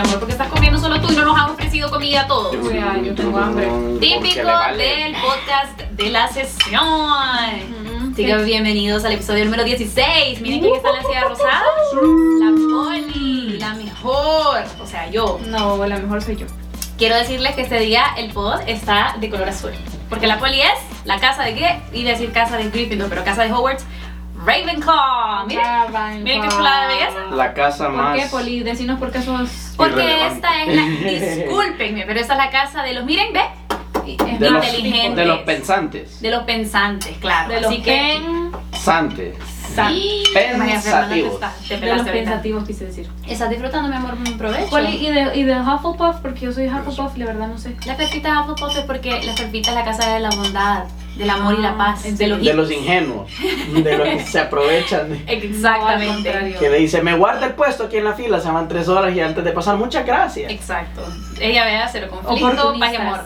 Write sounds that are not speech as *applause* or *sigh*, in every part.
amor, porque estás comiendo solo tú y no nos has ofrecido comida a todos. O sea, yo tengo hambre. Típico del podcast de la sesión. Chicos, bienvenidos al episodio número 16. Miren quién está en la silla rosada. La Poli, la mejor. O sea, yo. No, la mejor soy yo. Quiero decirles que este día el pod está de color azul. Porque la Poli es la casa de qué? Iba a decir casa de Gryffindor, pero casa de Hogwarts. Ravenclaw. Miren, Ravenclaw. miren qué chulada de belleza. La casa ¿Por más. qué, Poli? Decinos por qué sos... Porque esta es la. *laughs* Discúlpenme, pero esta es la casa de los. Miren, ve. Es De los, inteligentes. de los pensantes. De los pensantes, claro. De los Así que. Santes. Sí. María Fernanda, te Pensativos. te De los pensativos quise decir. ¿Estás disfrutando, mi amor, mi provecho? Poli, ¿y de, y de Hufflepuff? Porque yo soy Hufflepuff, la verdad no sé. La Pepita de Hufflepuff es porque la Pepita es la casa de la bondad, del amor y la paz. ¿en De los, De los ingenuos. De los que se aprovechan. de- *laughs* Exactamente. Que le dice, me guarda el puesto aquí en la fila, se van tres horas y antes de pasar, muchas gracias. Exacto. Ella vea cero conflicto, paz y amor.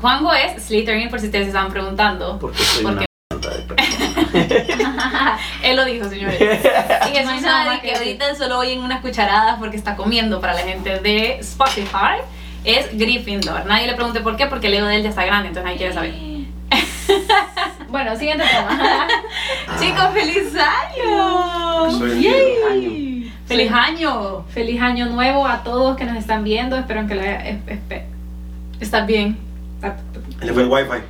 Juanjo es Slytherin, por si ustedes se estaban preguntando. Porque soy Porque- una mierda de persona. *laughs* Él lo dijo, señores. Y eso No más que que ahorita solo oyen unas cucharadas porque está comiendo para la gente de Spotify. Es Gryffindor. Nadie le pregunte por qué, porque el ego de él ya está grande, entonces nadie quiere saber. *laughs* Bueno, siguiente tema. *laughs* Chicos, feliz año. Soy Yay. Feliz año. Feliz año nuevo a todos que nos están viendo. Espero que la... es- espe- ¿Estás bien? Le fue el wifi.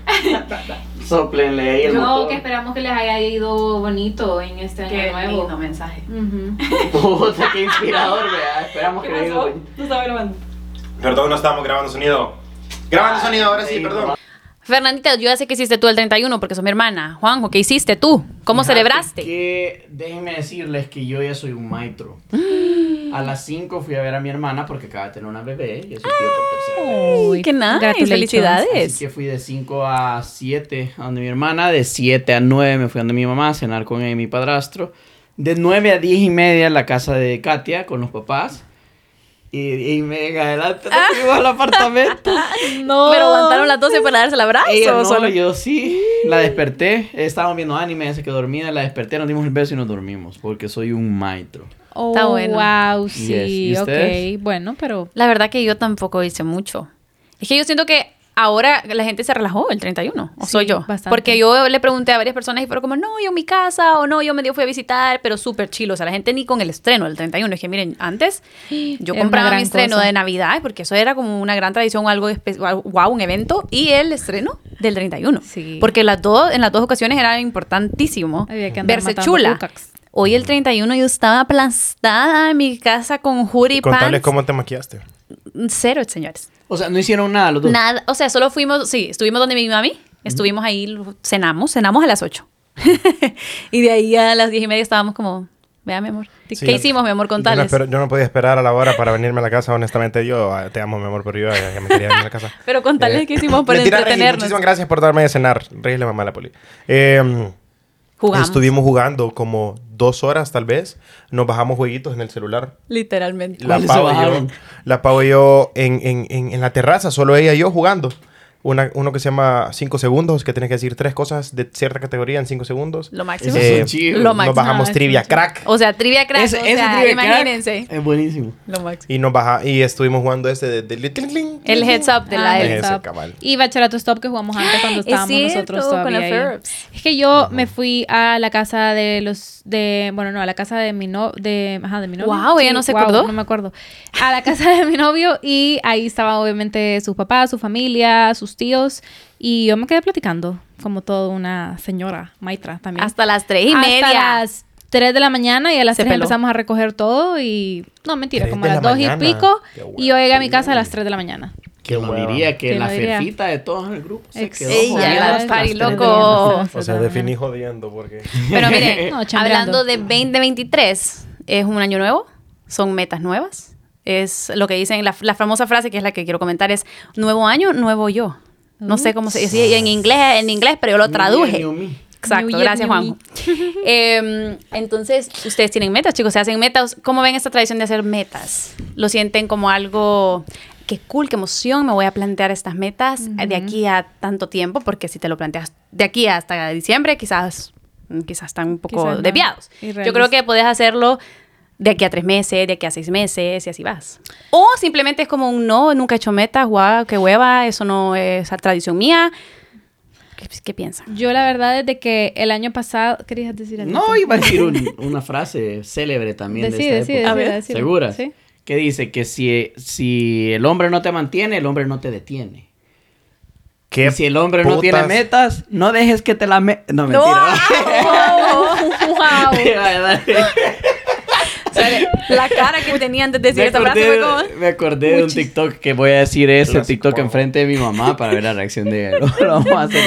*laughs* Soplenle ahí el Yo motor. que esperamos que les haya ido bonito en este año Qué nuevo. lindo mensaje. Ujú. *laughs* Puta, qué inspirador, vea. Esperamos que le diga. No estaba grabando. Perdón, no estábamos grabando sonido. Grabando sonido, ahora sí, perdón. Fernandita, yo ya sé que hiciste tú el 31 porque sos mi hermana. Juanjo, ¿qué hiciste tú? ¿Cómo Fíjate celebraste? Que déjenme decirles que yo ya soy un maestro. *gasps* A las 5 fui a ver a mi hermana porque acaba de tener una bebé y es tío por tercera vez. Uy, qué nice. Congratulations. Felicidades. Así que fui de 5 a 7 a donde mi hermana, de 7 a 9 me fui a donde mi mamá a cenar con ella y mi padrastro. De 9 a 10 y media en la casa de Katia con los papás. Y, y me adelante nos fuimos al apartamento. *laughs* No. Pero aguantaron las 12 para darse el abrazo. Ella no, solo- yo sí. La desperté. Estábamos viendo anime, ella se quedó dormida. La desperté, nos dimos el beso y nos dormimos. Porque soy un maestro. Oh, Está bueno. Wow, Yes. sí, ¿Y ustedes? ok. Bueno, pero. La verdad que yo tampoco hice mucho. Es que yo siento que ahora la gente se relajó el 31, o Sí, soy yo. bastante. Porque yo le pregunté a varias personas y fueron como, no, yo en mi casa, o no, yo medio fui a visitar, pero súper chilo. O sea, la gente ni con el estreno del 31. Es que miren, antes *gasps* yo compraba mi estreno cosa. de Navidad, porque eso era como una gran tradición, algo espe- wow, un evento, y el estreno del 31. Sí. Porque las dos, en las dos ocasiones era importantísimo Había que andar verse chula. cucax. Hoy el 31 yo estaba aplastada en mi casa con hoodie Contales pants. cómo te maquillaste. Cero, señores. O sea, no hicieron nada los dos. Nada, o sea, solo fuimos, sí, estuvimos donde mi mami, estuvimos ahí, cenamos, cenamos a las 8. *laughs* y de ahí a las 10 y media estábamos como, vea mi amor, Sí. ¿qué hicimos mi amor con Yo no, tales? espero- yo no podía esperar a la hora para venirme a la casa, honestamente. Yo ah, te amo, mi amor, pero yo ya, me quería venir a la casa. *laughs* Pero con tales Eh, que hicimos *laughs* para mentira, Rey, entretenernos. muchísimas gracias por darme de cenar. Rey le mamá a la poli. Eh, Jugamos, Estuvimos jugando como dos horas, tal vez. Nos bajamos jueguitos en el celular. literalmente. La ¿Cuáles Pau, y yo, la Pau y yo en, en, en, en la terraza, solo ella y yo jugando. Una, uno que se llama 5 segundos, que tienes que decir tres cosas de cierta categoría en 5 segundos. Lo máximo. Eh, es chido. lo Nos máximo. bajamos Ah, trivia sí, sí. crack. O sea, trivia crack, Ese- o ese sea, trivia crack imagínense. Es buenísimo. Lo máximo. Y nos baja, y estuvimos jugando este de, de- de- El heads up de la Ah, heads Ese, up. cabal. Y Bachillerato Stop que jugamos antes cuando Es estábamos nosotros cierto, con todavía. la ahí. Ferbs. Es que yo me fui a la casa de los de bueno, no, a la casa de mi no de ajá, de mi novio. Guau, ella no se guau, acordó. No me acuerdo. A la casa de mi novio y ahí estaba obviamente sus papás, su familia, sus tíos y yo me quedé platicando como toda una señora maitra también. Hasta las 3 y Hasta media. las 3 de la mañana y a las Se 3 peló. empezamos a recoger todo y no, mentira, Tres como a las la 2 y mañana. pico y yo llegué a mi casa a las 3 de la mañana. Que Qué no hueva. diría que la fefita de todos en el grupo se Ex- quedó Ella, tres loco. mañana. *laughs* O sea, definí jodiendo porque... *laughs* Pero miren, No, *laughs* hablando de 2023, es un año nuevo, son metas nuevas. Es lo que dicen, la, la famosa frase que es la que quiero comentar es, nuevo año, nuevo yo. No sé cómo se dice en inglés, en inglés, pero yo lo traduje. Exacto, gracias new Juanjo. *laughs* *laughs* Em, entonces, ustedes tienen metas, chicos, se hacen metas. ¿Cómo ven esta tradición de hacer metas? ¿Lo sienten como algo, qué cool, qué emoción, me voy a plantear estas metas de aquí a tanto tiempo? Porque si te lo planteas de aquí hasta diciembre, quizás, quizás están un poco Quizás no. desviados. Yo creo que puedes hacerlo de aquí a tres meses, de aquí a seis meses, y así vas. O simplemente es como un no, nunca he hecho metas, guau, qué hueva, eso no es tradición mía. ¿Qué, qué piensan? Yo la verdad desde que el año pasado... ¿Querías decir algo? No, iba a decir un- una frase célebre también Decide, de esta decide, época. decide, ver, decide. ¿Seguras? Sí. Que dice que si, si el hombre no te mantiene, el hombre no te detiene. ¿Qué Y si el hombre no tiene putas? metas, no dejes que te la me... No, mentira. wow. Sea, *laughs* la cara que tenía antes de decir me, esta frase acordé, fue como... me acordé de un TikTok que voy a decir ese Clásico. TikTok enfrente de mi mamá para ver la reacción de él. *laughs* Lo vamos a hacer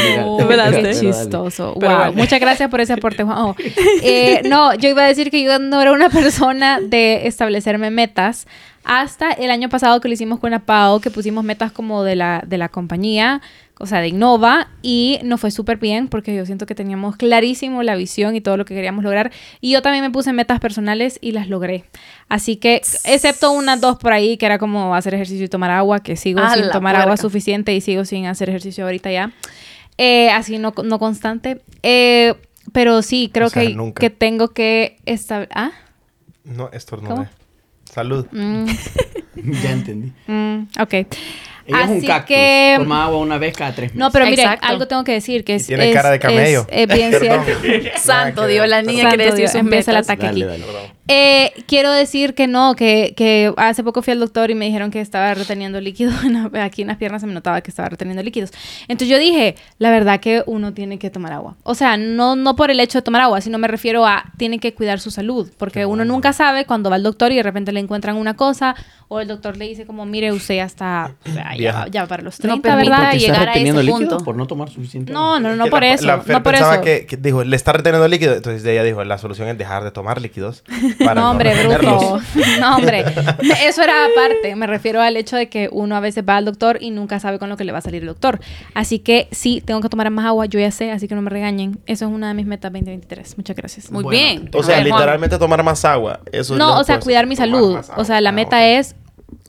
qué chistoso. Pero wow. Muchas gracias por ese aporte, Juan. *laughs* Eh, no, yo iba a decir que yo no era una persona de establecerme metas hasta el año pasado que lo hicimos con Apao, que pusimos metas como de la, de la compañía, o sea, de Innova, y nos fue súper bien porque yo siento que teníamos clarísimo la visión y todo lo que queríamos lograr. Y yo también me puse metas personales y las logré. Así que, excepto unas dos por ahí, que era como hacer ejercicio y tomar agua, que sigo A sin tomar agua suficiente y sigo sin hacer ejercicio ahorita ya. Eh, así no, no constante. Eh, pero sí, creo O sea, que, nunca. que tengo que establecer... ¿Ah? No, estornudé. Salud. Mm, *laughs* ya entendí. mm, ok. Ella es un Así cactus. que- Toma agua una vez cada tres meses. No, pero mire, Exacto. algo tengo que decir que Y es... tiene es- cara de camello. Es, es bien *laughs* cierto. Santo Dios, la niña Santo quiere decir Dios, sus empieza el ataque Dale, aquí. dale. Eh, quiero decir que no, que, que hace poco fui al doctor y me dijeron que estaba reteniendo líquido. *laughs* en la- Aquí en las piernas se me notaba que estaba reteniendo líquidos. Entonces yo dije, la verdad que uno tiene que tomar agua. O sea, no, no por el hecho de tomar agua, sino me refiero a tiene que cuidar su salud. Porque uno nunca sabe cuando va al doctor y de repente le encuentran una cosa o el doctor le dice como, mire, usted ya está, ya, para los No 30, permite ¿verdad? Porque llegar estás a reteniendo ese líquido punto. por no tomar suficiente No, no, no por la- eso. La Fer no por pensaba eso. Que, que dijo, le está reteniendo líquido. Entonces ella dijo, la solución es dejar de tomar líquidos. *laughs* Para No, hombre, bruto. No, hombre. *laughs* *laughs* Eso era aparte. Me refiero al hecho de que uno a veces va al doctor y nunca sabe con lo que le va a salir el doctor. Así que sí, tengo que tomar más agua. Yo ya sé, así que no me regañen. Eso es una de mis metas 2023. Muchas gracias. Muy Bueno, bien. O sea, literalmente tomar más agua. Eso es No, lo o sea, cuidar mi salud. O sea, la Ah, meta es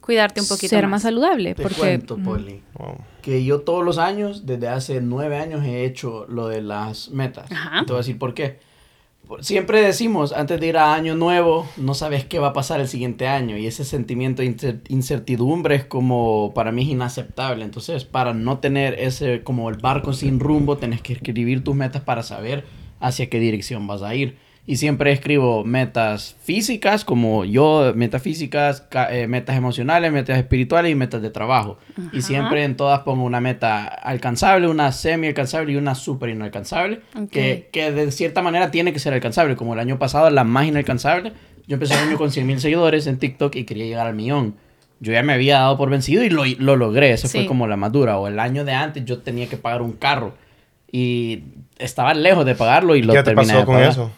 Cuidarte un poquito ser más. más saludable. Te porque cuento, mm, Poli, Wow. que yo todos los años, desde hace nueve años, he hecho lo de las metas. Ajá. Te voy a decir por qué. Siempre decimos, antes de ir a año nuevo, no sabes qué va a pasar el siguiente año. Y ese sentimiento de incer- incertidumbre es como, para mí es inaceptable. Entonces, para no tener ese, como el barco sin rumbo, tenés que escribir tus metas para saber hacia qué dirección vas a ir. Y siempre escribo metas físicas, como yo, metas físicas, ca- eh, metas emocionales, metas espirituales y metas de trabajo. Y siempre en todas pongo una meta alcanzable, una semi alcanzable y una super inalcanzable. Que, que de cierta manera tiene que ser alcanzable. Como el año pasado, la más inalcanzable. Yo empecé el año con 100 mil seguidores en TikTok y quería llegar al millón. Yo ya me había dado por vencido y lo, lo logré. Esa fue como la más dura. O el año de antes yo tenía que pagar un carro. Y estaba lejos de pagarlo y lo ¿Qué te terminé pasó de con pagar. eso?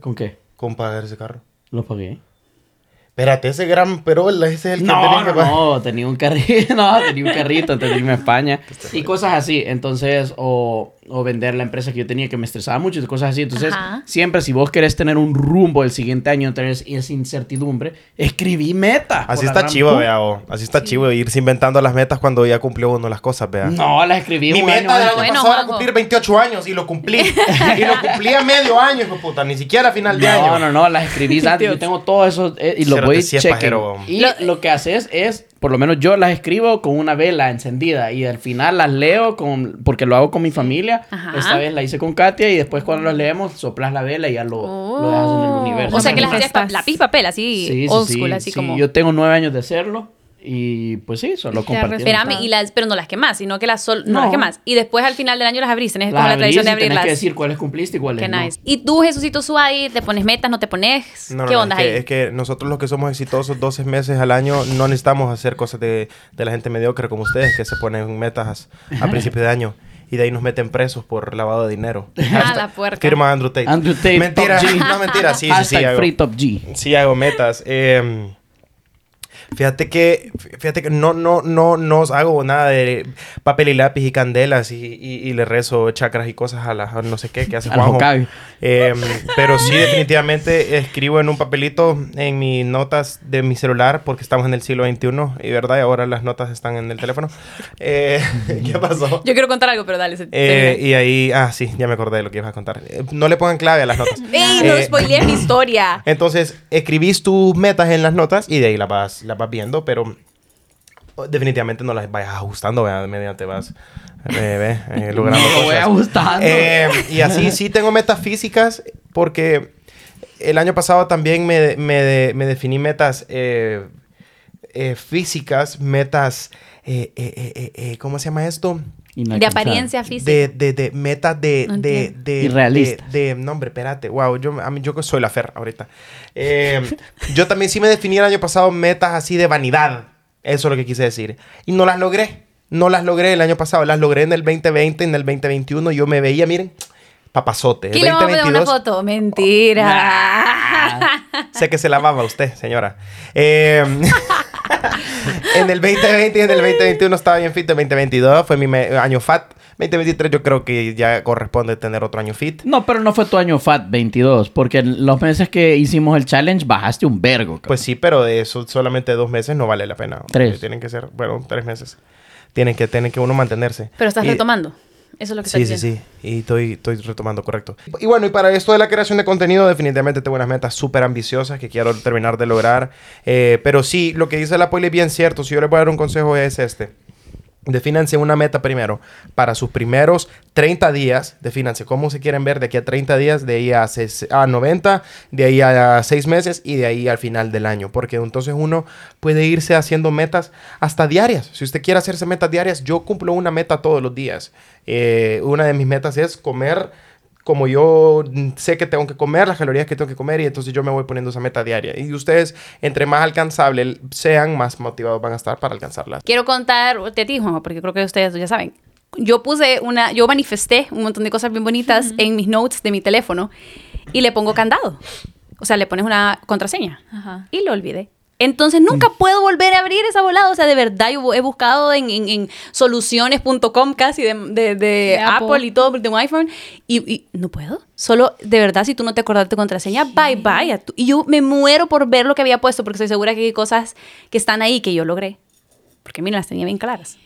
¿Con qué? Con pagar ese carro. Lo pagué. Espérate, ese gran perol, ese es el que No, tenés que no, pagar. *laughs* no, tenía un carrito, no, tenía un carrito antes de irme a España y cosas así, entonces, o, o vender la empresa que yo tenía que me estresaba mucho y cosas así, entonces, Ajá. siempre si vos querés tener un rumbo el siguiente año, tener esa incertidumbre, escribí metas. Así está chivo, vea. o. Así está chivo irse inventando las metas cuando ya cumplió uno las cosas, vea. No, las escribí Mi un año meta año antes. Bueno, pasado era cumplir 28 años y lo cumplí. y lo cumplí a medio año, hijo puta. Ni siquiera a final de año. No, no, no, las escribí antes. Yo tengo todo eso eh, y lo voy sí chequen. pajero. Y lo, que haces es, por lo menos yo las escribo con una vela encendida y al final las leo con, porque lo hago con mi familia. Ajá. Esta vez la hice con Katia y después cuando las leemos soplas la vela y ya lo, lo dejas en el universo. Oh. O sea que las ¿Cómo hacías lápiz papel, así, Sí, sí, old sí, school, así sí, como... Yo tengo nueve años de hacerlo y pues sí, solo Ya compartir. Espérame, y las, pero no las quemas, sino que las sol, no. No. las quemas. Y después al final del año las abrís, tenés Las como la tradición de abrirlas. que decir cuáles cumpliste y cuáles Qué no. nice. ¿Y tú, Jesucito Suárez, te pones metas, no te pones? No, ¿Qué no, onda es que, ahí? es que nosotros los que somos exitosos 12 meses al año no necesitamos hacer cosas de, de la gente mediocre como ustedes que se ponen metas a principio de año y de ahí nos meten presos por lavado de dinero. *laughs* Ah, la puerca. Firma Andrew Tate. Andrew Tate, Mentira, Top G. *laughs* no mentira, sí, sí, sí. Hago- free top G. Sí hago metas. Eh, Fíjate que, fíjate que no, no, no, no hago nada de papel y lápiz y candelas y, y- y le rezo chakras y cosas a las a no sé qué que hace Juanjo. Eh, pero sí, definitivamente escribo en un papelito en mis notas de mi celular porque estamos en el siglo XXI y verdad, y ahora las notas están en el teléfono. Eh, *laughs* ¿Qué pasó? Yo quiero contar algo, pero dale. se- Eh, y ahí, ah, sí, ya me acordé de lo que ibas a contar. Eh, no le pongan clave a las notas. *laughs* ¡Ey, no Eh, spoilees mi historia! *laughs* entonces, escribís tus metas en las notas y de ahí las vas, las vas viendo, pero definitivamente no las vayas ajustando, ¿verdad? mediante vas eh, eh, *laughs* logrando lo voy ajustando. Eh, y así sí tengo metas físicas porque el año pasado también me, me- me definí metas eh, eh, físicas, metas, eh, ¿cómo se llama esto? De apariencia física. De, de, de metas de, No de, de, Irrealistas. de, de- no, hombre, espérate. Wow, yo, a mí, yo soy la Fer ahorita. Eh, *laughs* yo también sí me definí el año pasado metas así de vanidad. Eso es lo que quise decir. Y no las logré. No las logré el año pasado. Las logré en el 2020, en el 2021. Yo me veía, miren, papazote. El Aquí le vamos a poner una 2022, foto. Mentira. Sé que se lavaba usted, señora. Eh, *laughs* en el 2020 y en el 2021 estaba bien fit. El 2022 fue mi año fat. 2023 yo creo que ya corresponde tener otro año fit. No, pero no fue tu año FAT 22, porque en los meses que hicimos el challenge bajaste un vergo. cabrón. Pues sí, pero de eso solamente dos meses no vale la pena. Tres. Tienen que ser, bueno, tres meses. Tienen que, tienen que uno mantenerse. Pero estás Y- retomando. Eso es lo que Sí, estás sí, sí. Y estoy, estoy retomando, correcto. Y bueno, y para esto de la creación de contenido, definitivamente tengo unas metas súper ambiciosas que quiero terminar de lograr. Eh, pero sí, lo que dice la poli es bien cierto. Si yo les voy a dar un consejo es este. Defínanse una meta primero. Para sus primeros 30 días, defínanse cómo se quieren ver de aquí a 30 días, de ahí a, a 90, de ahí a 6 meses y de ahí al final del año. Porque entonces uno puede irse haciendo metas hasta diarias. Si usted quiere hacerse metas diarias, yo cumplo una meta todos los días. Eh, una de mis metas es comer como yo mm, sé que tengo que comer, las calorías que tengo que comer, y entonces yo me voy poniendo esa meta diaria. Y ustedes, entre más alcanzable sean, más motivados van a estar para alcanzarla. Quiero contar de ti, Juanjo, porque creo que ustedes ya saben. Yo puse una, yo manifesté un montón de cosas bien bonitas en mis notes de mi teléfono y le pongo candado. O sea, le pones una contraseña. Ajá. Y lo olvidé. Entonces nunca puedo volver a abrir esa volada. O sea, de verdad, yo he buscado en, en- en soluciones.com casi de, de- de De Apple. Apple. y todo de un iPhone. Y, y no puedo. Solo, de verdad, si tú no te acordás de tu contraseña, bye bye. a tu- Y yo me muero por ver lo que había puesto porque estoy segura que hay cosas que están ahí que yo logré. Porque mira, las tenía bien claras.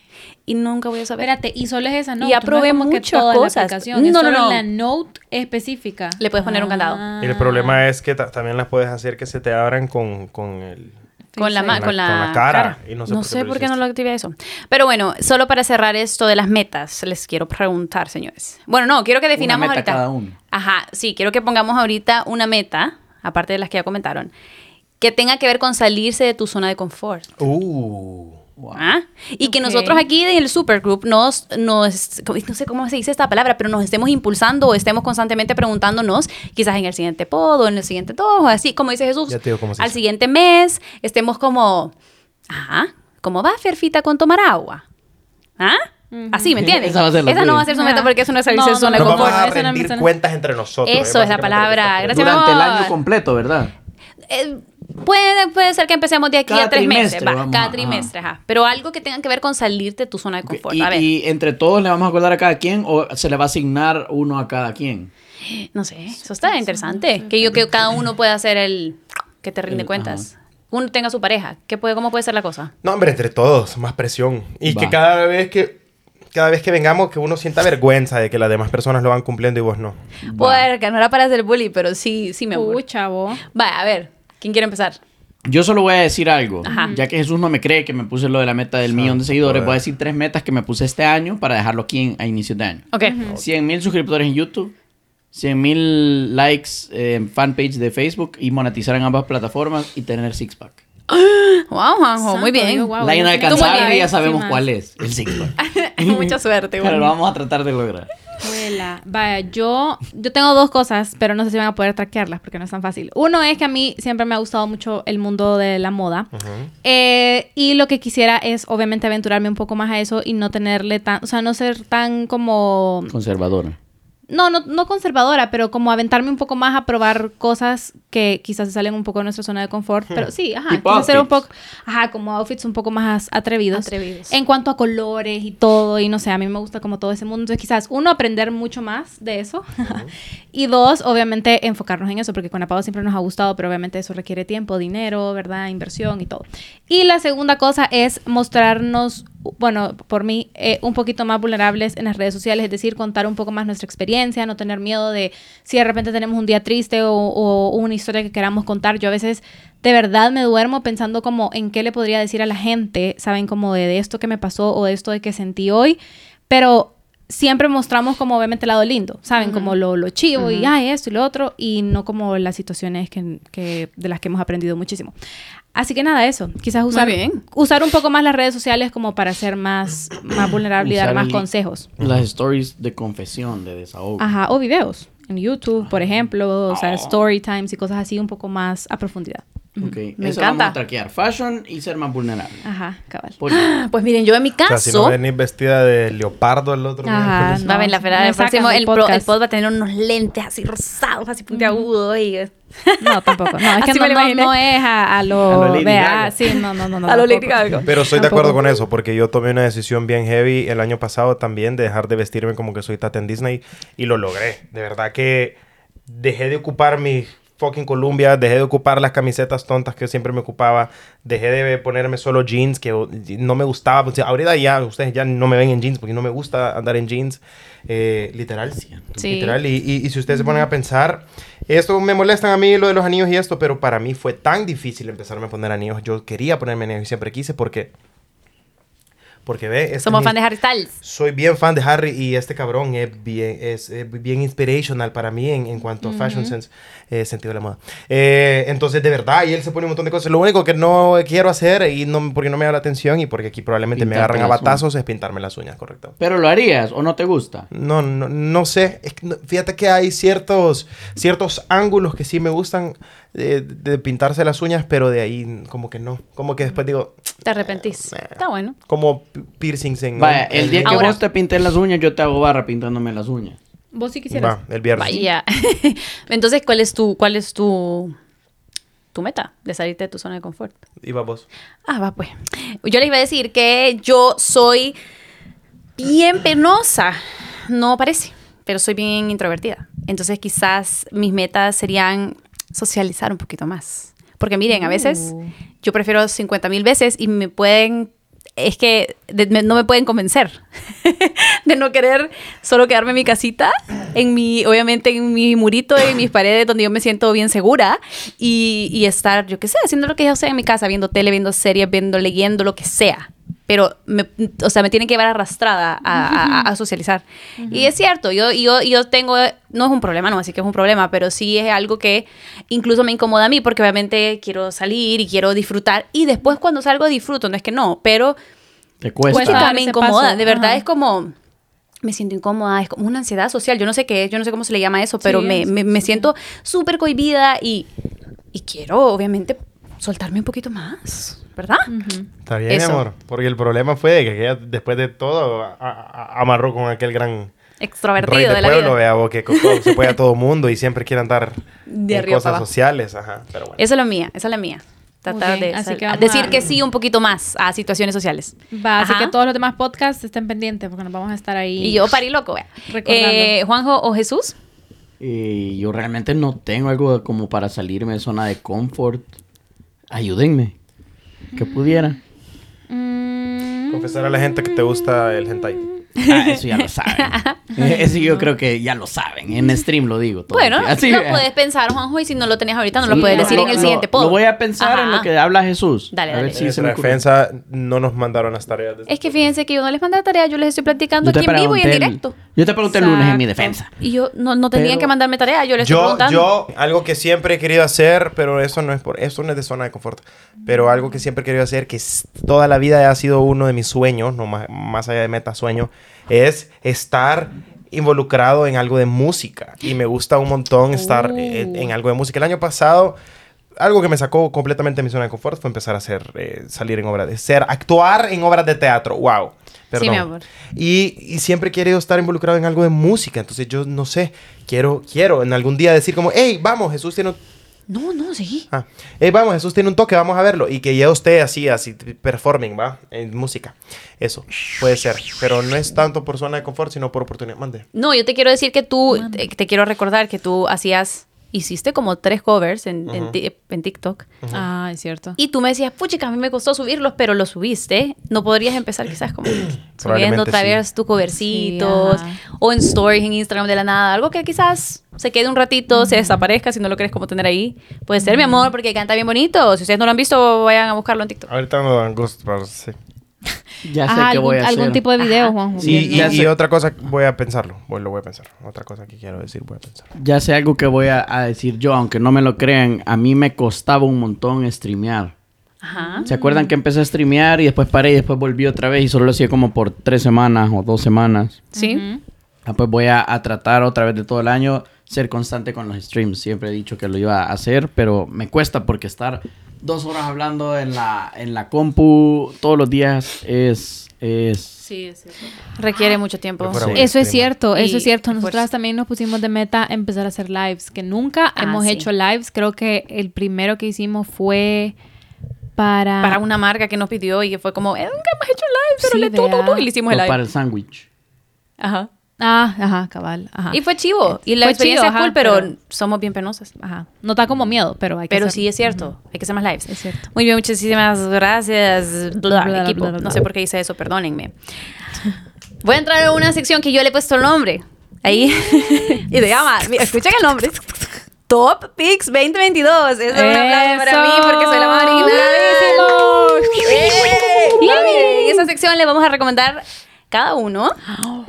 Y nunca voy a saber. Espérate, y solo es esa note. Y aprobé no que toda cosas. La aplicación, No, no, no. la note específica. Le puedes poner un candado. Ah. Y el problema es que ta- también las puedes hacer que se te abran con, con el... Con la, ma- Con con la- la, con la cara. Y no sé por qué lo por qué no lo activé eso. Pero bueno, solo para cerrar esto de las metas, les quiero preguntar, señores. Bueno, no, quiero que definamos meta ahorita. cada uno. Ajá, sí, quiero que pongamos ahorita una meta, aparte de las que ya comentaron, que tenga que ver con salirse de tu zona de confort. Uh. ¿Ah? Y que Ok. nosotros aquí en el supergroup nos, nos, no sé cómo se dice esta palabra, pero nos estemos impulsando o estemos constantemente preguntándonos, quizás en el siguiente pod o en el siguiente todo, así, como dice Jesús, Ya te digo cómo se al dice. siguiente mes estemos como, ajá, ¿cómo va Ferfita con tomar agua? ¿Ah? Así, ¿me entiendes? Esa va a ser la no va a ser su meta Ajá. porque eso no es salirse No, de zona no, no, confort. vamos a rendir cuentas entre nosotros. Eso es la palabra. que Gracias, Durante el año completo, ¿verdad? Eh, puede, puede ser que empecemos de aquí Cada a tres meses, va, cada ajá. trimestre, ajá. Pero algo que tenga que ver con salirte de tu zona de confort. Y, a ver. y entre todos le vamos a acordar a cada quien o se le va a asignar uno a cada quien. No sé, eso está interesante. Que yo que cada uno pueda hacer el que te rinde El- cuentas. Uno tenga su pareja. ¿Qué puede, ¿Cómo puede ser la cosa? No, hombre, entre todos, más presión. Y Va. que cada vez que cada vez que vengamos que uno sienta vergüenza de que las demás personas lo van cumpliendo y vos no. Puerca, no era para hacer bully, pero sí, sí me Uy, chavo. Vaya, a ver, ¿quién quiere empezar? Yo solo voy a decir algo. Ajá. Ya que Jesús no me cree que me puse lo de la meta del millón de seguidores, voy a decir tres metas que me puse este año para dejarlo aquí en- a inicios de año. Ok. 100 mil suscriptores en YouTube, 100 mil likes en fanpage de Facebook y monetizar en ambas plataformas y tener six pack. *gasps* Wow, Juanjo, muy bien. La inalcanzable ya sabemos sí, cuál es, el six pack. *laughs* *laughs* Mucha suerte, Pero lo bueno. vamos a tratar de lograr. Abuela, vaya, yo, yo tengo dos cosas, pero no sé si van a poder traquearlas porque no es tan fácil. Uno es que a mí siempre me ha gustado mucho el mundo de la moda. Eh, y lo que quisiera es, obviamente, aventurarme un poco más a eso y no tenerle tan, o sea, no ser tan como... Conservadora. No, no, no conservadora, pero como aventarme un poco más a probar cosas que quizás se salen un poco de nuestra zona de confort. Pero sí, ajá, Tipo hacer un poco, ajá, como outfits un poco más atrevidos. Atrevidos. En cuanto a colores y todo, y no sé, a mí me gusta como todo ese mundo. Entonces, quizás, uno, aprender mucho más de eso. *laughs* y dos, obviamente, enfocarnos en eso, porque con Apado siempre nos ha gustado, pero obviamente eso requiere tiempo, dinero, ¿verdad? Inversión y todo. Y la segunda cosa es mostrarnos, bueno, por mí, eh, un poquito más vulnerables en las redes sociales, es decir, contar un poco más nuestra experiencia, no tener miedo de si de repente tenemos un día triste o, o una historia que queramos contar. Yo a veces de verdad me duermo pensando como en qué le podría decir a la gente, saben, como de, de esto que me pasó o de esto de que sentí hoy, pero siempre mostramos como obviamente el lado lindo, saben, como lo, lo chivo y ay, esto y lo otro, y no como las situaciones que, que- de las que hemos aprendido muchísimo. Así que nada, eso, quizás usar, bien. usar un poco más las redes sociales como para ser más, más vulnerable y dar más el- consejos. Las stories de confesión, de desahogo. Ajá, o videos en YouTube, por ejemplo, o Oh. sea, story times y cosas así un poco más a profundidad. Ok, Me eso encanta. vamos a traquear. Fashion y ser más vulnerable. Ajá, cabal. Por- *gasps* Pues miren, yo en mi O sea, caso... si no venís vestida de leopardo el otro Ajá, miércoles. Va a ver la No, fera me del sacan próximo, el, pro- podcast. el pod va a tener unos lentes así rosados, así puntiagudos y... *laughs* No, tampoco. No, es que Así no, me lo no, imaginé. no es a, a lo... A lo Lady vea, Gaga. sí, no, no, no. no tampoco. Pero estoy de Tampoco. acuerdo con eso, porque yo tomé una decisión bien heavy el año pasado también de dejar de vestirme como que soy Tata en Disney y lo logré. De verdad que dejé de ocupar mi fucking Columbia, dejé de ocupar las camisetas tontas que siempre me ocupaba, dejé de ponerme solo jeans que no me gustaba. O sea, ahorita ya ustedes ya no me ven en jeans porque no me gusta andar en jeans. Eh, literal, sí. Literal. Y, y- y si ustedes se ponen a pensar, esto me molestan a mí lo de los anillos y esto, pero para mí fue tan difícil empezarme a poner anillos. Yo quería ponerme anillos y siempre quise porque... Porque ve, este Somos es mi- fan de Harry Styles. soy bien fan de Harry y este cabrón es bien, es, eh, bien inspirational para mí en, en cuanto a fashion sense, eh, sentido de la moda. Eh, entonces, de verdad, y él se pone un montón de cosas. Lo único que no quiero hacer, y no, porque no me da la atención y porque aquí probablemente me Pintarte agarran a batazos, es pintarme las uñas, correcto. Pero lo harías o no te gusta. No, no, no sé. Es que fíjate que hay ciertos, ciertos ángulos que sí me gustan de pintarse las uñas, pero de ahí como que no. Como que después digo, Te arrepentís. Está bueno. como pi- piercings en... Vaya, el día que Ahora- vos te pintes las uñas, yo te hago barra pintándome las uñas. Vos sí quisieras. Va, el viernes. Vaya. *laughs* Entonces, ¿cuál es tu, cuál es tu, tu meta de salirte de tu zona de confort? Y va vos. Ah, va pues. Yo les iba a decir que yo soy bien penosa. No parece, pero soy bien introvertida. Entonces quizás mis metas serían socializar un poquito más. Porque miren, a veces Uh. yo prefiero 50 mil veces y me pueden... Es que de- me- no me pueden convencer *laughs* de no querer solo quedarme en mi casita, en mi, obviamente en mi murito, en mis paredes donde yo me siento bien segura y, y estar, yo qué sé, haciendo lo que yo sé en mi casa, viendo tele, viendo series, viendo, leyendo, lo que sea. Pero, me, o sea, me tienen que llevar arrastrada a, a- a socializar. Y es cierto, yo, yo, yo tengo, no es un problema, no, así que es un problema, pero sí es algo que incluso me incomoda a mí porque obviamente quiero salir y quiero disfrutar. Y después cuando salgo disfruto, no es que no, pero Te cuesta. Me incomoda. paso. De verdad Ajá. es como. Me siento incómoda, es como una ansiedad social. Yo no sé qué es, yo no sé cómo se le llama eso, pero Sí, me, sí, me- sí, me siento súper cohibida y, y quiero, obviamente, soltarme un poquito más, ¿verdad? Está bien, Eso. mi amor. Porque el problema fue de que ella, después de todo, a- a- amarró con aquel gran Extrovertido rey de, de la pueblo, vida. vea, vos, que se puede a *laughs* todo mundo y siempre quiere andar De en arriba cosas abajo. sociales. Ajá, pero bueno. Esa es la mía, esa es la mía. Tratar bien, de que decir a- que sí un poquito más a situaciones sociales. Va, así que todos los demás podcasts estén pendientes porque nos vamos a estar ahí. Y yo parí loco, vea. Eh, Juanjo o Jesús. Y yo realmente no tengo algo como para salirme de zona de confort. Ayúdenme. Que pudiera. Mm, Confesar a la gente que te gusta el hentai. Ah, eso ya lo saben. *laughs* Eh, *laughs* Eso yo creo que ya lo saben. En stream lo digo. todo. Bueno, Así, lo eh. puedes pensar, Juanjo, y si no lo tenías ahorita, no lo Sí, puedes lo- decir en el lo- siguiente lo- pod. Lo voy a pensar en Ajá. lo que habla Jesús. Dale, a ver dale. si en se me defensa, no nos mandaron las tareas. de- Es que fíjense que yo no les mandé tarea, yo les estoy platicando aquí en vivo y en pregunté el- directo. Yo te pregunté el lunes en mi defensa. Y yo no, no tenían Pero- que mandarme tarea, yo les estoy Yo, preguntando. yo, algo que siempre he querido hacer, pero eso no es por, eso no es de zona de confort, pero algo que siempre he querido hacer, que toda la vida ha sido uno de mis sueños, no más, más allá de meta sueño, es estar involucrado en algo de música. Y me gusta un montón estar Uh. en, en algo de música. El año pasado algo que me sacó completamente de mi zona de confort fue empezar a hacer, eh, salir en obras de ser, actuar en obras de teatro. Wow. Perdón. mi amor. Y, y siempre he querido estar involucrado en algo de música. Entonces yo no sé, quiero, quiero en algún día decir como, hey, vamos, Jesús tiene. No, no, sí. Ah, hey, vamos, Jesús tiene un toque, vamos a verlo. Y que ya usted así, así, performing, ¿va? En música. Eso, puede ser. Pero no es tanto por zona de confort, sino por oportunidad. Mande. No, yo te quiero decir que tú, te, te quiero recordar que tú hacías, hiciste como tres covers en, en ti- en TikTok. Ah, es cierto. Y tú me decías, puchica, a mí me costó subirlos, pero los subiste. No podrías empezar quizás como *clears throat* subiendo otra sí. vez tus covercitos Sí, o en stories en Instagram de la nada. Algo que quizás se quede un ratito, se desaparezca si no lo quieres como tener ahí. Puede ser, mi amor, porque canta bien bonito. Si ustedes no lo han visto, vayan a buscarlo en TikTok. Ahorita me dan sí. Ya sé Ajá, qué voy a hacer. algún tipo de video, Juanjo. Sí, y, y sé. otra cosa, voy a pensarlo. Voy- lo voy a pensar. Otra cosa que quiero decir, voy a pensar. Ya sé algo que voy a, a decir yo, aunque no me lo crean. A mí me costaba un montón streamear. Ajá. ¿Se acuerdan que empecé a streamear y después paré y después volví otra vez y solo lo hacía como por tres semanas o dos semanas? Sí. Ah, pues voy a, a tratar otra vez de todo el año ser constante con los streams. Siempre he dicho que lo iba a hacer, pero me cuesta porque estar dos horas hablando en la, en la compu todos los días es... es Sí, es cierto. Requiere mucho tiempo. Eso es cierto, eso Y es cierto. Nosotras también nos pusimos de meta empezar a hacer lives, que nunca Ah, hemos sí. hecho lives. Creo que el primero que hicimos fue para... Para una marca que nos pidió y que fue como, eh, nunca hemos hecho live, pero Sí, le tu, tu, tu", vea. y le hicimos el live. para el sándwich. Ajá. Ah, ajá, cabal. Ajá. Y fue chivo. Y la Fue experiencia chido, es cool, ajá, pero, pero- somos bien penosas. Ajá. No da como miedo, pero hay que Pero hacerlo. sí es cierto. Hay que hacer más lives. Es cierto. Muy bien, muchísimas gracias, bla, Bla, equipo. bla, No sé por qué hice eso, perdónenme. Voy a entrar a una sección que yo le he puesto el nombre. Ahí. y se llama, mira, escuchen el nombre. Top Picks 2022. Eso es un aplauso para mí porque soy la más original. ¡Eh! Ah, miren, En esa sección le vamos a recomendar cada uno. *gasps*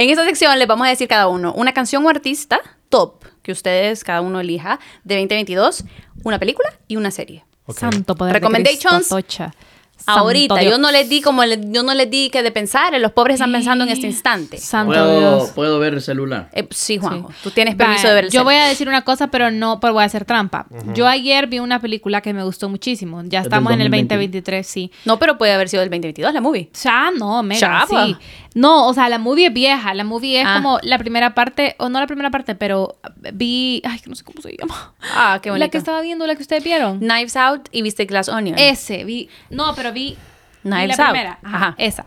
En esta sección les vamos a decir cada uno una canción o artista top que ustedes cada uno elija de 2022, una película y una serie. Santo poder de Recommendations. Cristo, Tocha. Santo Ahorita, Dios. yo no les di como le- yo no les di que de pensar, los pobres están pensando en este instante. Santo ¿Puedo, Dios. ¿Puedo ver el celular? Eh, sí, Juanjo, Sí. tú tienes permiso Vaya, de ver el Yo voy a decir una cosa, pero no, pero voy a hacer trampa. Yo ayer vi una película que me gustó muchísimo. Ya estamos en el 2020. 2023, sí. No, pero puede haber sido del 2022 la movie. Ya, no, mega, Chapa. sí. No, o sea, la movie es vieja. La movie es Ah. como la primera parte, o no la primera parte, pero vi, ay, que no sé cómo se llama. Ah, qué bonito. La que estaba viendo, la que ustedes vieron. Knives Out y viste Glass Onion. Ese, vi, no, pero vi, vi Knives la Out. primera, ajá, Ajá. esa.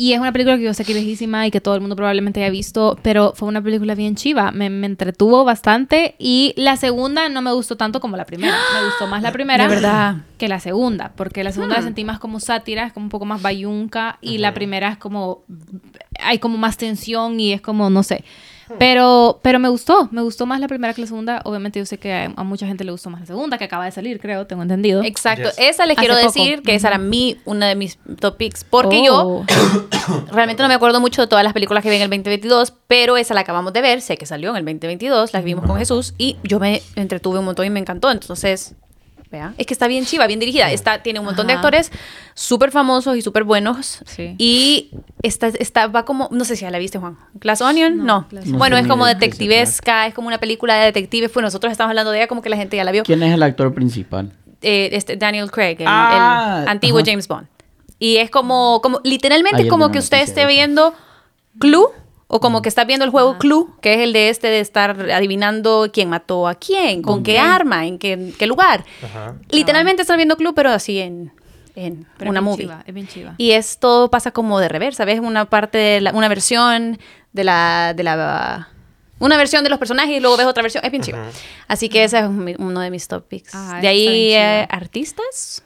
Y es una película que yo sé que es viejísima y que todo el mundo probablemente haya visto, pero fue una película bien chiva. Me, me entretuvo bastante y la segunda no me gustó tanto como la primera. Me *gasps* gustó más la primera De verdad. que la segunda, porque la segunda la sentí más como sátira, es como un poco más bayunca y la primera es como hay como más tensión y es como no sé. Pero, pero me gustó, me gustó más la primera que la segunda. Obviamente yo sé que a, a mucha gente le gustó más la segunda, que acaba de salir, creo, tengo entendido. Exacto. Yes. Esa les Hace quiero poco. decir que esa era mi, una de mis top picks. Porque Oh. yo *coughs* realmente no me acuerdo mucho de todas las películas que vi en el 2022, pero esa la acabamos de ver, sé que salió en el 2022, la vimos con Jesús y yo me entretuve un montón y me encantó. Entonces, vea, es que está bien chiva, bien dirigida. Está, tiene un montón de actores súper famosos y súper buenos. Sí. Y está, está, va como, no sé si ya la viste, Juan. Glass Onion, No. Bueno, No es como detectivesca, es como una película de detectives. Pues nosotros estamos hablando de ella como que la gente ya la vio. ¿Quién es el actor principal? eh, este Daniel Craig, el, Ah, el antiguo ajá. James Bond. Y es como, como literalmente Ayer como que usted esté viendo Clue o como que está viendo el juego Clue, que es el de este de estar adivinando quién mató a quién, con qué arma, en qué, qué lugar. Ajá. Literalmente está viendo Clue, pero así en, en Pero una es bien movie. chiva, es bien chiva. Y esto pasa como de reversa, ¿ves? Una parte, de la- una versión de la, de la... Una versión de los personajes y luego ves otra versión. Es bien chiva. Así que ese es mi- uno de mis top picks. Ah, de ahí, eh, artistas.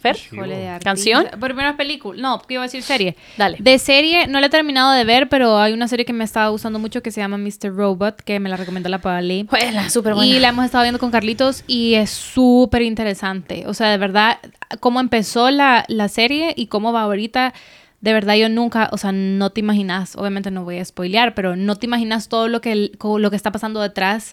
Fer. De. ¿Canción? Primero película. No, ¿qué iba a decir serie? Dale. De serie, no la he terminado de ver, pero hay una serie que me estaba gustando mucho que se llama Mr. Robot, que me la recomendó la Pabali. Juela, súper buena. Y la hemos estado viendo con Carlitos y es súper interesante. O sea, de verdad, cómo empezó la, la serie y cómo va ahorita. De verdad, yo nunca, o sea, no te imaginas, obviamente no voy a spoilear, pero no te imaginas todo lo que, lo que está pasando detrás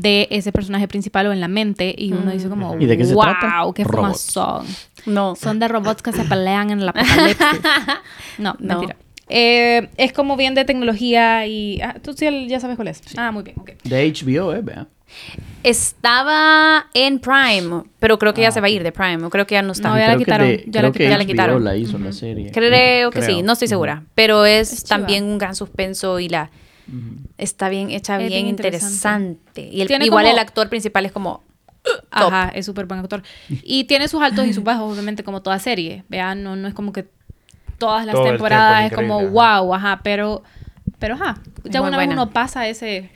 de ese personaje principal o en la mente. Y uno dice como, ¿Y de qué se wow, trata? qué Robots. son. No. Son de robots que se *coughs* pelean en el apocalipsis. *laughs* No, No. mentira. Eh, es como bien de tecnología y... ah, Tú sí ya sabes cuál es. Ah, muy bien, ok. De HBO, ¿eh? Vea. Estaba en Prime, pero creo que ya se va a ir de Prime. o Creo que ya no está. No, ya la Creo que quitaron, de- ya la que quitaron. Ya la quitaron. la hizo la serie. Creo que Creo. sí, no estoy segura. Pero es, Es también un gran suspenso y la está bien hecha, Es bien, bien interesante. Y el- igual como- el actor principal es como top. Ajá, es súper buen actor. *laughs* Y tiene sus altos y sus bajos, obviamente, como toda serie. Vean, no, no es como que todas las Todo temporadas es como wow, ajá, pero, pero ajá, ya muy una vez uno pasa ese...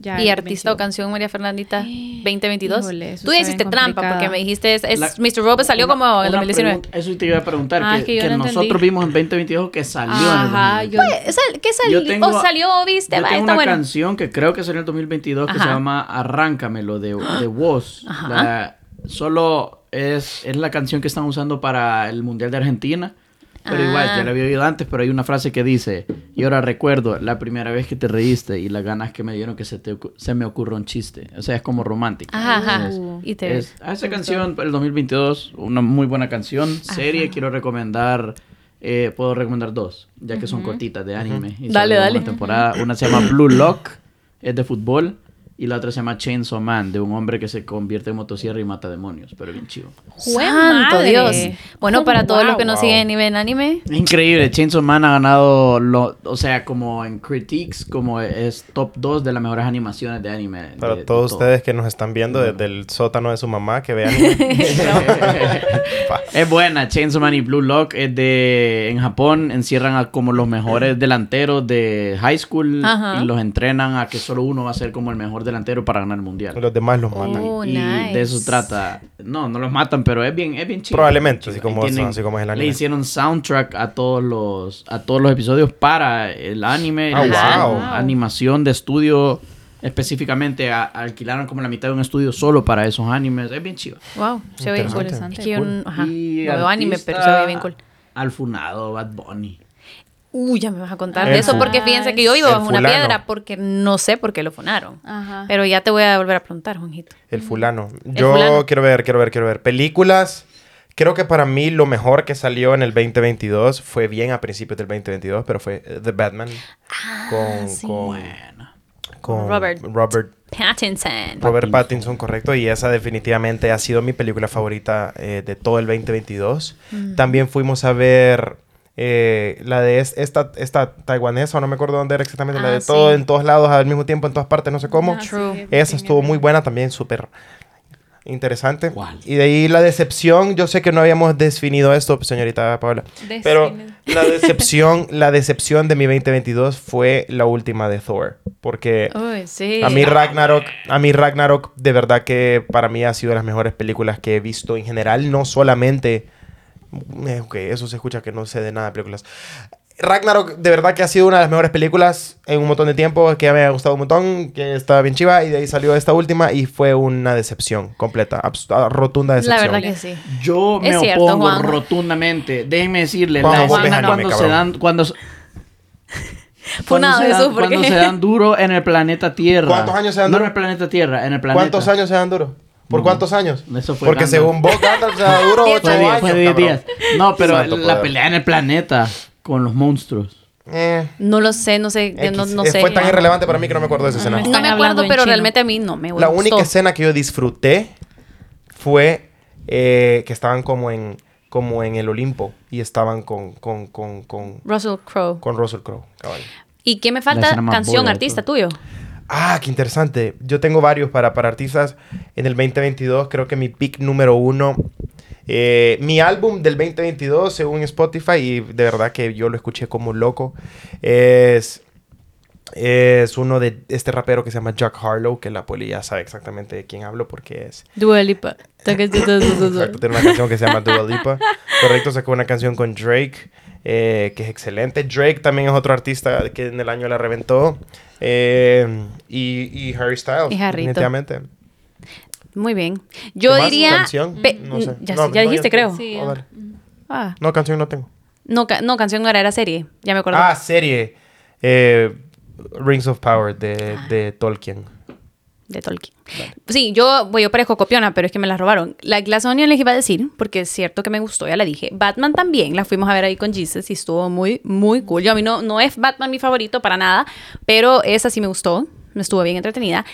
Ya, y artista o canción María Fernandita *gasps* 2022. Híjole, Tú está hiciste trampa porque me dijiste, es, es- La- Mr. Robot salió Una- como en el una 2019. pregunta- Eso te iba a preguntar. Ah, que que que no nosotros entendí. vimos en 2022 que salió Ajá, en el yo- 2022. Pues, sal- ¿Qué salió? Yo tengo- ¿O salió viste? Yo Va, tengo está una bueno. canción que creo que salió en el 2022 que se llama Arráncamelo de, *gasps* de Woz. Ajá. La- solo es, es la canción que están usando para el Mundial de Argentina. Pero Ah. igual, ya la había oído antes, pero hay una frase que dice, y ahora recuerdo la primera vez que te reíste y las ganas que me dieron que se, te, se me ocurrió un chiste. O sea, es como romántica. Ajá, ajá. Es- Y te es- a esa canción, el 2022, una muy buena canción. Serie, quiero recomendar, eh, puedo recomendar dos, ya que son cortitas de anime. y Dale, dale. una temporada. Una se llama Blue Lock, es de fútbol. Y la otra se llama Chainsaw Man, de un hombre que se convierte en motosierra y mata demonios, pero bien chido. ¡Jue Santo madre! Dios. Bueno, para todos los que no Wow. siguen y ven anime, increíble, Chainsaw Man ha ganado, lo, o sea, como en critiques, como es top 2 de las mejores animaciones de anime. Para de- de todos todo. ustedes que nos están viendo desde el sótano de su mamá, que vean. *laughs* *laughs* Es buena, Chainsaw Man y Blue Lock es de... En Japón encierran a como los mejores delanteros de high school Ajá. y los entrenan a que solo uno va a ser como el mejor delantero para ganar el mundial. Los demás los matan. Oh, y nice. de eso trata. No, no los matan, pero es bien, es bien chido. Probablemente, Chido. así como eso, así como es el Le anime. hicieron soundtrack a todos los, a todos los episodios para el anime. Ah, Le hicieron wow. Animación de estudio específicamente. a- alquilaron como la mitad de un estudio solo para esos animes. Es bien chido. wow, se ve bien cool. Interesante. Es que yo ajá, Y no veo anime, pero se ve bien cool. Al funado, Bad Bunny. Uy, ya me vas a contar El de eso porque fíjense que yo vivo El bajo una piedra porque no sé por qué lo funaron. Ajá. Pero ya te voy a volver a preguntar, Juanjito. El fulano. Yo fulano. quiero ver, quiero ver, quiero ver. Películas. Creo que para mí lo mejor que salió en el 2022 fue bien a principios del 2022, pero fue eh, The Batman. con, sí. con, Bueno. con Robert. Robert, Pattinson. Robert Pattinson, correcto. Y esa definitivamente ha sido mi película favorita eh, de todo el 2022. Mm. También fuimos a ver eh, la de es- esta, esta taiwanesa, no me acuerdo dónde era exactamente, la Ah, de todo sí. en todos lados al mismo tiempo, en todas partes, no sé cómo. Ah, True. Esa estuvo muy buena también, súper interesante. ¿Cuál? Y de ahí la decepción, yo sé que no habíamos definido esto, señorita Paola, pero Definido. la decepción, *laughs* la decepción de mi 2022 fue la última de Thor, porque Uy, sí. a mí Ragnarok, a mí Ragnarok de verdad que para mí ha sido de las mejores películas que he visto en general, no solamente ok, eso se escucha que no sé de nada de películas. Ragnarok de verdad que ha sido una de las mejores películas en un montón de tiempo, que ya me ha gustado un montón, que estaba bien chiva, y de ahí salió esta última y fue una decepción completa, ah, rotunda La decepción. verdad que sí. Yo me cierto, opongo Juan. rotundamente. Déjenme decirle, Juan, la escena cuando se dan... Cuando, cuando, se dan, ¿por cuando se dan duro en el planeta Tierra. ¿Cuántos años se dan No duro? en el planeta Tierra, en el planeta. ¿Cuántos años se dan duro? ¿Por cuántos años? eso fue Porque Gandalf. según vos, Gandalf se da duro 8 Fue de- años. fue de 10 cabrón. días. No, pero Santo la poder. pelea en el planeta con los monstruos. Eh, No lo sé, no sé, X. no, no Eh, sé. Fue tan irrelevante para mí que no me acuerdo de esa escena. No me acuerdo, pero chino. realmente a mí no me La gustó. única escena que yo disfruté fue eh, que estaban como en, como en el Olimpo y estaban con, con, con, con, Russell Crowe. con Russell Crowe. cabal. ¿Y qué me La falta? Canción, artista tuyo. Ah, qué interesante. Yo tengo varios para, para artistas en el 2022. Creo que mi pick número uno, eh, mi álbum del 2022 según Spotify, y de verdad que yo lo escuché como loco, es, es uno de este rapero que se llama Jack Harlow, que la poli ya sabe exactamente de quién hablo porque es... Dua Lipa. *laughs* Exacto, tiene una canción que se llama Dua Lipa. Correcto, sacó una canción con Drake, eh, que es excelente. Drake también es otro artista que en el año la reventó. Eh, y, y Harry Styles, Y definitivamente. Muy bien. Yo ¿Qué más? diría... ¿Canción? pe- No sé. Ya, No, ya no, dijiste, ya- creo. Sí, Oh, dale. Ah, No, canción no tengo. no, ca- no, canción no era, era serie. Ya me acuerdo. Ah, serie. Eh, Rings of Power de, Ah. de Tolkien. De Tolkien. Sí, yo, bueno, yo parezco copiona, pero es que me la robaron. La Glass Onion les iba a decir, porque es cierto que me gustó, ya la dije. Batman también, la fuimos a ver ahí con Jesus y estuvo muy, muy cool. Yo a mí no, no es Batman mi favorito para nada, pero esa sí me gustó, estuvo bien entretenida.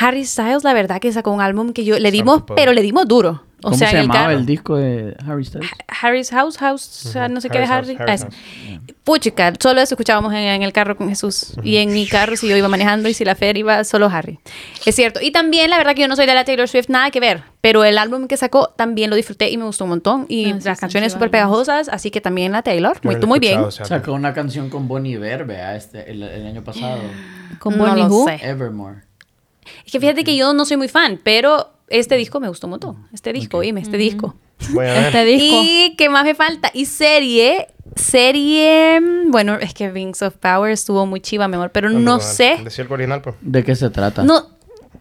Harry Styles, la verdad que sacó un álbum que yo le dimos, Santo pero le dimos duro. O ¿Cómo sea, se el llamaba carro. el disco de Harry Styles? Harry's House, House, o sea, no sé qué de Harry's Harry. House, Ah, Harry's eso. Puchica, solo eso escuchábamos en, en el carro con Jesús. Y en mi carro, si yo iba manejando y si la Fer iba, solo Harry. Es cierto. Y también, la verdad que yo no soy de la Taylor Swift, nada que ver. Pero el álbum que sacó también lo disfruté y me gustó un montón. Y Ah, sí, las están canciones súper pegajosas, así que también la Taylor. Muy, tú muy bien. o sea, Sacó una canción con Bonnie Iver, vea, este, el, el año pasado. Con No Bonnie lo Who. sé. Evermore. Es que fíjate que yo no soy muy fan, pero este disco me gustó un montón. Este disco, oíme, este disco. Voy a ver. Este disco. Y qué más me falta. Y serie, serie, mm, bueno, es que Rings of Power estuvo muy chiva, mi amor, pero no sé. El original, pues. ¿De qué se trata? No,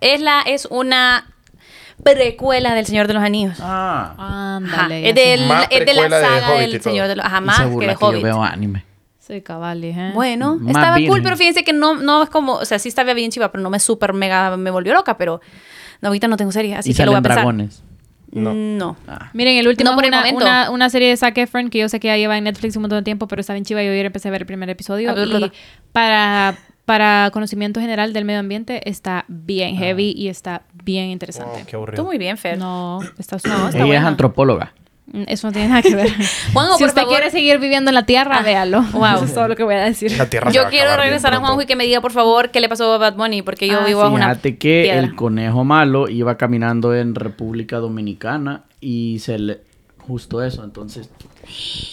es la, es una precuela del Señor de los Anillos. Ah. Ándale. es, del- es de la de saga Hobbit del. Señor de los... Ajá, Y se más que de que yo Hobbit. veo anime. Soy cabales, ¿eh? Bueno, Más estaba cool, virgen. pero fíjense que no, no es como, o sea, sí estaba bien chiva, pero no me super mega, me volvió loca, pero no, ahorita no tengo serie, así y que lo voy a pensar. dragones. No. No. Ah. Miren, el último No por es el una, momento. una, una serie de Zac Efron que yo sé que ya lleva en Netflix un montón de tiempo, pero está bien chiva. Yo ayer empecé a ver el primer episodio. Ver, y para, para conocimiento general del medio ambiente está bien Ah. heavy y está bien interesante. Oh, qué Tú aburrido. muy bien, Fer. No, está No, está Ella es buena. antropóloga. Mm, Eso no tiene nada que ver. *laughs* Juanjo, si por usted favor. quiere seguir viviendo en la tierra, Ah, véalo. wow. Eso es todo lo que voy a decir. La tierra Yo quiero regresar a. Juanjo y que me diga, por favor, qué le pasó a Bad Bunny, porque yo Ah, vivo a una Fíjate que piedra. el conejo malo iba caminando en República Dominicana y se le... Justo eso, entonces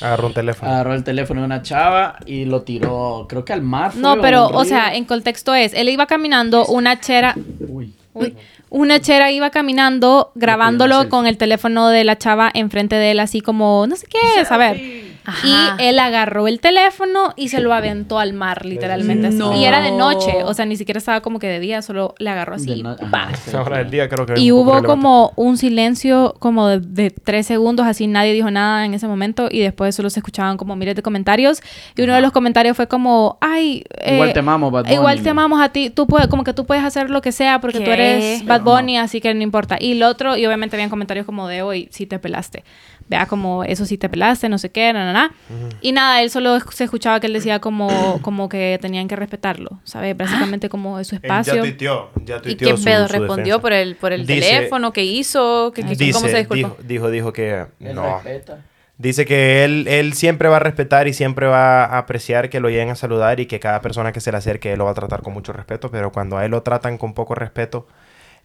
Agarró un teléfono. agarró el teléfono de una chava y lo tiró, creo que al mar. fue, No, pero, o sea, en contexto es, él iba caminando, una chera, Uy. Uy. Una chera iba caminando, grabándolo con el teléfono de la chava enfrente de él, así como, no sé qué, a ver. Ajá. Y él agarró el teléfono y se lo aventó al mar, literalmente. así. No. Y era de noche, o sea, ni siquiera estaba como que de día, solo le agarró De así. no- ajá, pa. sí. Esa hora del día creo que Y hubo relevante. como un silencio como de, de tres segundos, así nadie dijo nada en ese momento y después solo se escuchaban como miles de comentarios y uno de los comentarios fue como, ay, Igual eh, te amamos, Bad Igual Bunny, te ¿no? amamos a ti, tú puedes, como que tú puedes hacer lo que sea porque tú ¿Qué? eres Bad no. Bunny, así que no importa. Y el otro, y obviamente habían comentarios como de hoy, sí te pelaste. Vea como eso sí te pelaste, no sé qué, na, na, na. Y nada, él solo se escuchaba que él decía como, *coughs* como que tenían que respetarlo, ¿sabes? Básicamente como de su Él espacio. Ya tuiteó, ya ¿Y tuiteó qué su- pedo? su ¿Respondió defensa. por el, por el Dice- teléfono? ¿Qué hizo? ¿Qué, qué- Dice, ¿Cómo se disculpó? dijo, dijo, dijo que Él no. respeta. Dice que él, él siempre va a respetar y siempre va a apreciar que lo lleguen a saludar y que cada persona que se le acerque él lo va a tratar con mucho respeto, pero cuando a él lo tratan con poco respeto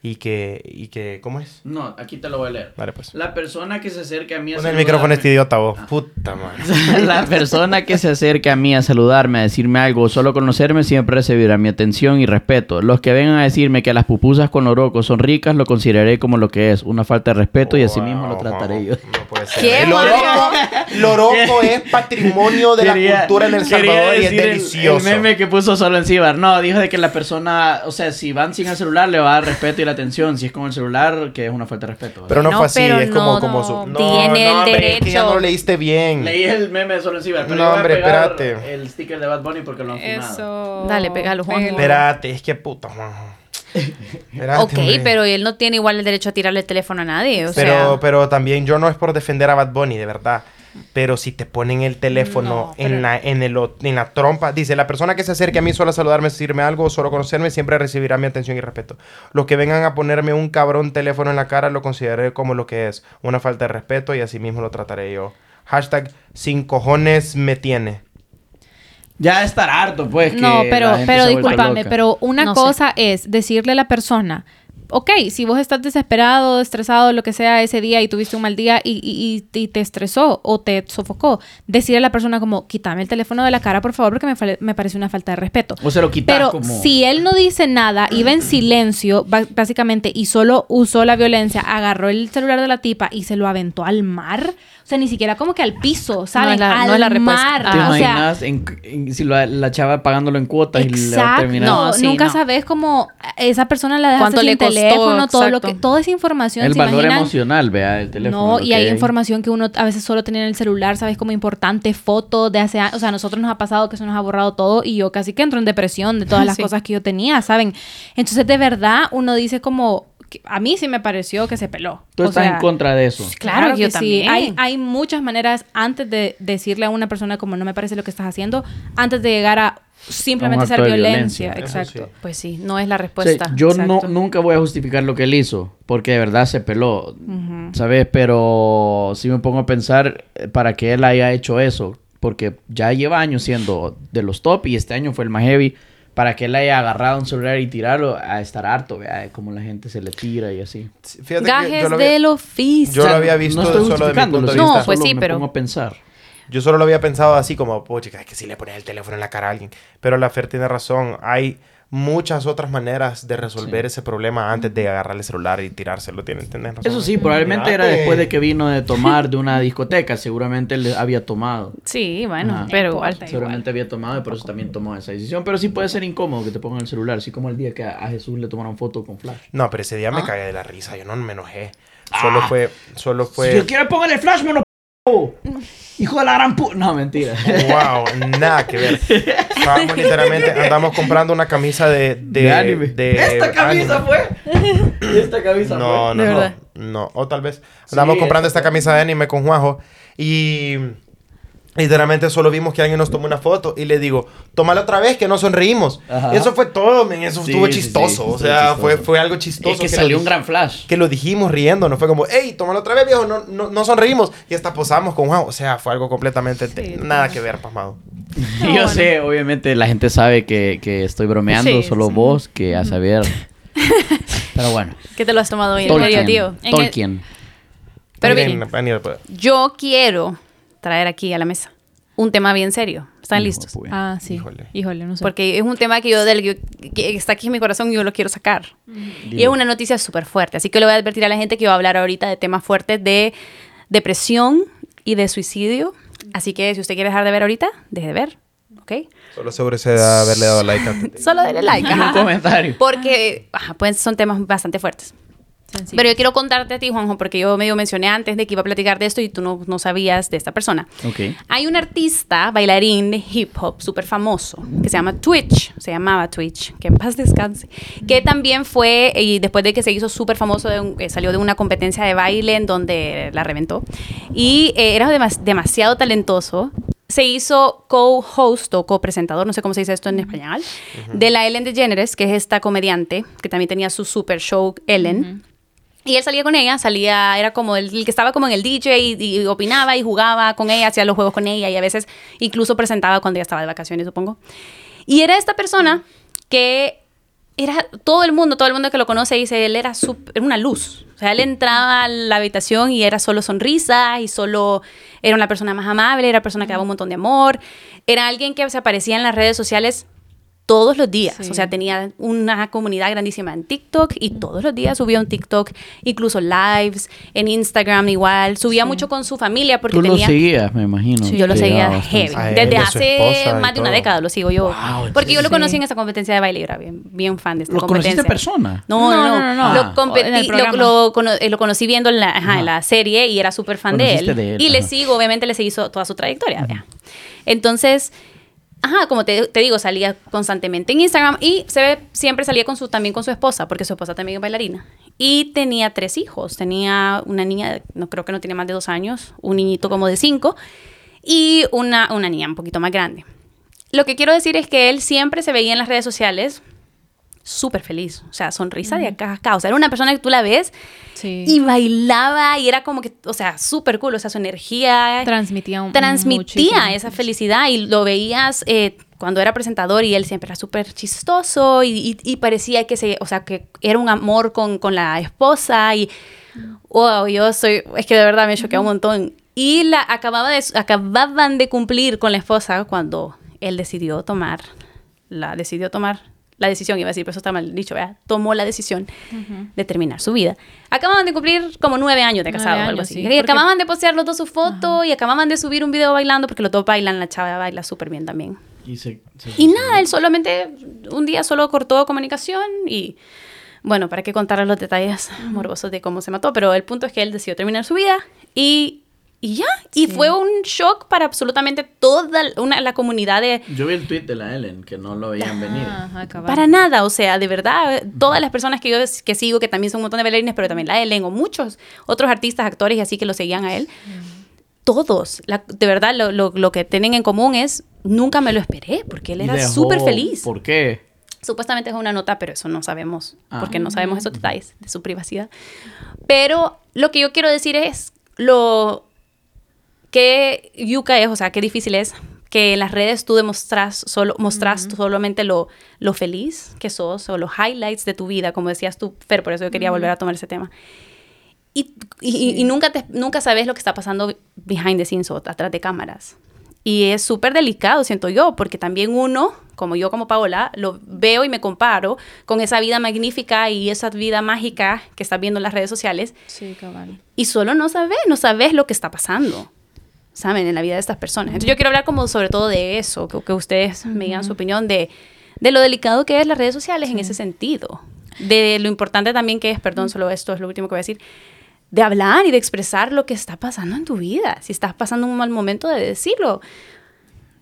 y que, y que ¿cómo es? No, aquí te lo voy a leer. Vale, pues. La persona que se acerque a mí a Pon el micrófono a este saludarme- idiota vos. Ah. Puta madre. *laughs* La persona que se acerque a mí a saludarme, a decirme algo o solo conocerme, siempre recibirá mi atención y respeto. Los que vengan a decirme que las pupusas con oroco son ricas, lo consideraré como lo que es, una falta de respeto y así mismo lo Wow, trataré wow, yo. No puede ser. ¿Qué, el Juan? oroco, el oroco es patrimonio de Quería- la cultura en El Salvador y es decir el- delicioso. El, meme que puso solo en Cibar. No, dijo de que la persona, o sea, si van sin el celular, le va a dar respeto y la atención. Si es con el celular, que es una falta de respeto. Pero no, No, fue así, pero es como, no, como su... No, tiene el no, hombre, es que ya derecho. no lo leíste bien. Leí el meme de solo en Cibar, pero No, hombre, espérate. el sticker de Bad Bunny porque lo han funado. Eso. Dale, pégalo, Juan. Espérate, es que puta, Juanjo. Espérate, Ok, hombre. pero él no tiene igual el derecho a tirarle el teléfono a nadie, o pero, sea... pero también yo no es por defender a Bad Bunny, de verdad. Pero si te ponen el teléfono No, en, pero- la, en, el, en la trompa, dice, la persona que se acerque a mí solo a saludarme, decirme algo, solo conocerme, siempre recibirá mi atención y respeto. Los que vengan a ponerme un cabrón teléfono en la cara lo consideraré como lo que es, una falta de respeto y así mismo lo trataré yo. Hashtag sin cojones me tiene. Ya estar harto, pues. que No, la pero, gente pero discúlpame, loca. pero una No sé. cosa es decirle a la persona, ok, si vos estás desesperado, estresado, lo que sea ese día y tuviste un mal día y, y- y- te estresó o te sofocó, decirle a la persona como, quítame el teléfono de la cara, por favor, porque me, me parece una falta de respeto. O se lo quitas Pero como... si él no dice nada, iba en silencio, básicamente, y solo usó la violencia, agarró el celular de la tipa y se lo aventó al mar. Sea, ni siquiera como que al piso, ¿saben? es la- al no la respuesta. mar. ¿Te o sea, imaginas en- en- si la, la chava pagándolo en cuotas y le va a Exacto. terminar? No, sí, nunca no. sabes cómo esa persona la dejaste ¿Cuánto sin le costó teléfono, todo, lo que, toda esa información. El ¿se valor imaginan? emocional, vea, del teléfono. No, y hay información que uno a veces solo tenía en el celular, ¿sabes? Como importante, fotos de hace años. O sea, a nosotros nos ha pasado que se nos ha borrado todo y yo casi que entro en depresión de todas *laughs* las Sí. cosas que yo tenía, ¿saben? Entonces, de verdad, uno dice como... A mí sí me pareció que se peló. Tú O estás sea, en contra de eso. Claro, yo que sí. también. Hay, hay muchas maneras antes de decirle a una persona como no me parece lo que estás haciendo, antes de llegar a simplemente de violencia. violencia. Exacto. sí. Pues sí, no es la O sea, respuesta. yo no, nunca voy a justificar lo que él hizo, porque de verdad se peló, ¿sabes? Pero si me pongo a pensar eh, para que él haya hecho eso, porque ya lleva años siendo de los top y este año fue el más heavy, para que él haya agarrado un celular y tirarlo, a estar harto, vea, de cómo la gente se le tira y así. Fíjate que Gajes yo lo había- del oficio. yo lo había visto no estoy solo de mi punto de No, pues solo sí, me pero- pongo a pensar. Yo solo lo había pensado así como, pucha, es que si le pones el teléfono en la cara a alguien. Pero la Fer tiene razón. Hay muchas otras maneras de resolver ese problema antes de agarrar el celular y tirárselo. Tienen, razón. Eso sí, probablemente era después de que vino de tomar de una discoteca, seguramente él había tomado. Sí, bueno, Ajá. pero igual. Seguramente había tomado y por eso también tomó esa decisión. Pero sí puede ser incómodo que te pongan el celular, así como el día que a Jesús le tomaron foto con flash. No, pero ese día Ah. me cagué de la risa. Yo no me enojé. Solo fue... Solo fue... Si yo quiero flash, mono. Hijo de la gran pu... No, mentira. Wow, nada que ver. Estábamos *laughs* literalmente, andamos comprando una camisa de... De, De anime. de Esta camisa anime. fue. Esta camisa No, fue. no, no, verdad. no. O tal vez. Andamos Sí, comprando esta esta camisa de anime con Juanjo y literalmente solo vimos que alguien nos tomó una foto y le digo, tómala otra vez que no sonreímos. Ajá. Y eso fue todo, men, eso Sí, estuvo sí, sí, chistoso. estuvo o sea, chistoso. Fue, fue algo chistoso. Es que lo salió un gran flash. Que lo dijimos riendo, no fue como, hey, tómala otra vez, viejo, no, no, no sonreímos. Y hasta posamos con Juan. O sea, fue algo completamente... nada que ver, pasmado. Y *laughs* yo sé, obviamente la gente sabe que, que estoy bromeando, Sí, solo sí. vos, que a saber. *laughs* Pero bueno. ¿Qué te lo has tomado hoy en medio, Tolkien. Tolkien. Pero pues, yo quiero traer aquí a la mesa un tema bien serio. ¿Están Hijo, listos? pues. Ah, sí. Híjole. Híjole, no sé. Porque es un tema que yo, del, que, que está aquí en mi corazón y yo lo quiero sacar. Y es una noticia súper fuerte. Así que le voy a advertir a la gente que yo voy a hablar ahorita de temas fuertes de depresión y de suicidio. Así que si usted quiere dejar de ver ahorita, deje de ver. ¿Ok? Solo asegúrese de haberle dado like antes. *laughs* Solo denle like. Y un ajá. comentario. Porque ajá, pues son temas bastante fuertes. Sencillo. Pero yo quiero contarte a ti, Juanjo, porque yo medio mencioné antes de que iba a platicar de esto y tú no, no sabías de esta persona. Ok. Hay un artista, bailarín de hip hop súper famoso, que se llama Twitch, se llamaba Twitch, que en paz descanse, que también fue, y después de que se hizo súper famoso, de un- eh, salió de una competencia de baile en donde la reventó, y eh, era demas- demasiado talentoso. Se hizo co-host o co-presentador, no sé cómo se dice esto en español, de la Ellen DeGeneres, que es esta comediante que también tenía su super show Ellen. Y él salía con ella, salía, era como el, que estaba como en el DJ y, opinaba y jugaba con ella, hacía los juegos con ella y a veces incluso presentaba cuando ella estaba de vacaciones, supongo. Y era esta persona que era todo el mundo, todo el mundo que lo conoce dice, él era, sup- era una luz. O sea, él entraba a la habitación y era solo sonrisas y solo era una persona más amable, era una persona que daba un montón de amor, era alguien que se aparecía en las redes sociales todos los días. Sí. O sea, tenía una comunidad grandísima en TikTok y todos los días subía un TikTok, incluso lives, en Instagram igual. Subía Sí. mucho con su familia porque Tú lo tenía... seguías, me imagino. Yo lo seguía heavy. A él, Desde hace más de una década lo sigo yo. Wow, porque yo lo sí. conocí en esa competencia de baile y era bien, bien fan de esta ¿Lo conociste competencia. en persona? No, no, no. No, no. Lo, Ah. competí- lo, lo cono- eh, lo conocí viendo en la, ajá, en la serie y era súper fan de él. Conociste de él, Y le sigo, obviamente le seguí toda su trayectoria. vea. Entonces, ajá, como te, digo, salía constantemente en Instagram y se ve, siempre salía con su, también con su esposa, porque su esposa también es bailarina. Y tenía tres hijos. Tenía una niña, no creo que no tiene más de dos años, un niñito como de cinco y una, una niña un poquito más grande. Lo que quiero decir es que él siempre se veía en las redes sociales súper feliz, o sea, sonrisa de acá a acá, o sea, era una persona que tú la ves Sí. y bailaba y era como que, o sea, súper cool, o sea, su energía transmitía un transmitía esa felicidad y lo veías eh, cuando era presentador y él siempre era súper chistoso y, y- y parecía que se, o sea, que era un amor con, con la esposa y wow, yo soy, es que de verdad me choqué un montón. Y la acababa de, acababan de cumplir con la esposa cuando él decidió tomar, la decidió tomar la decisión, iba a decir, pero eso está mal dicho, ¿verdad? Tomó la decisión de terminar su vida. Acababan de cumplir como nueve años de casados o algo así. sí, y porque- acababan de postear los dos su foto y acababan de subir un video bailando porque los dos bailan, la chava baila súper bien también. Y, se- se- Y nada, él solamente un día solo cortó comunicación y Bueno, para qué contar los detalles morbosos de cómo se mató, pero el punto es que él decidió terminar su vida y, y ya. Y Sí. fue un shock para absolutamente toda una, la comunidad de... Yo vi el tweet de la Ellen, que no lo veían venir. Ajá, cabal. Para nada, o sea, de verdad, todas las personas que yo que sigo, que también son un montón de bailarines, pero también la Ellen o muchos otros artistas, actores y así que lo seguían a él, todos, la- de verdad, lo, lo- lo que tienen en común es, nunca me lo esperé, porque él era súper feliz. ¿Por qué? Supuestamente es una nota, pero eso no sabemos, Ah. porque no sabemos esos detalles de su privacidad. Pero lo que yo quiero decir es lo que yuca es, o sea, qué difícil es que en las redes tú demostras solo, mostras solamente lo, lo feliz que sos o los highlights de tu vida, como decías tú, Fer, por eso yo quería volver a tomar ese tema. Y, y- y nunca, te, nunca sabes lo que está pasando behind the scenes o atrás de cámaras. Y es súper delicado, siento yo, porque también uno, como yo como Paola, lo veo y me comparo con esa vida magnífica y esa vida mágica que estás viendo en las redes sociales Sí, cabal. y solo no sabes, no sabes lo que está pasando, ¿saben? En la vida de estas personas. Entonces yo quiero hablar como sobre todo de eso, que, que ustedes me digan su opinión de, de lo delicado que es las redes sociales en ese sentido. De lo importante también que es, perdón, solo esto es lo último que voy a decir, de hablar y de expresar lo que está pasando en tu vida. Si estás pasando un mal momento, de decirlo.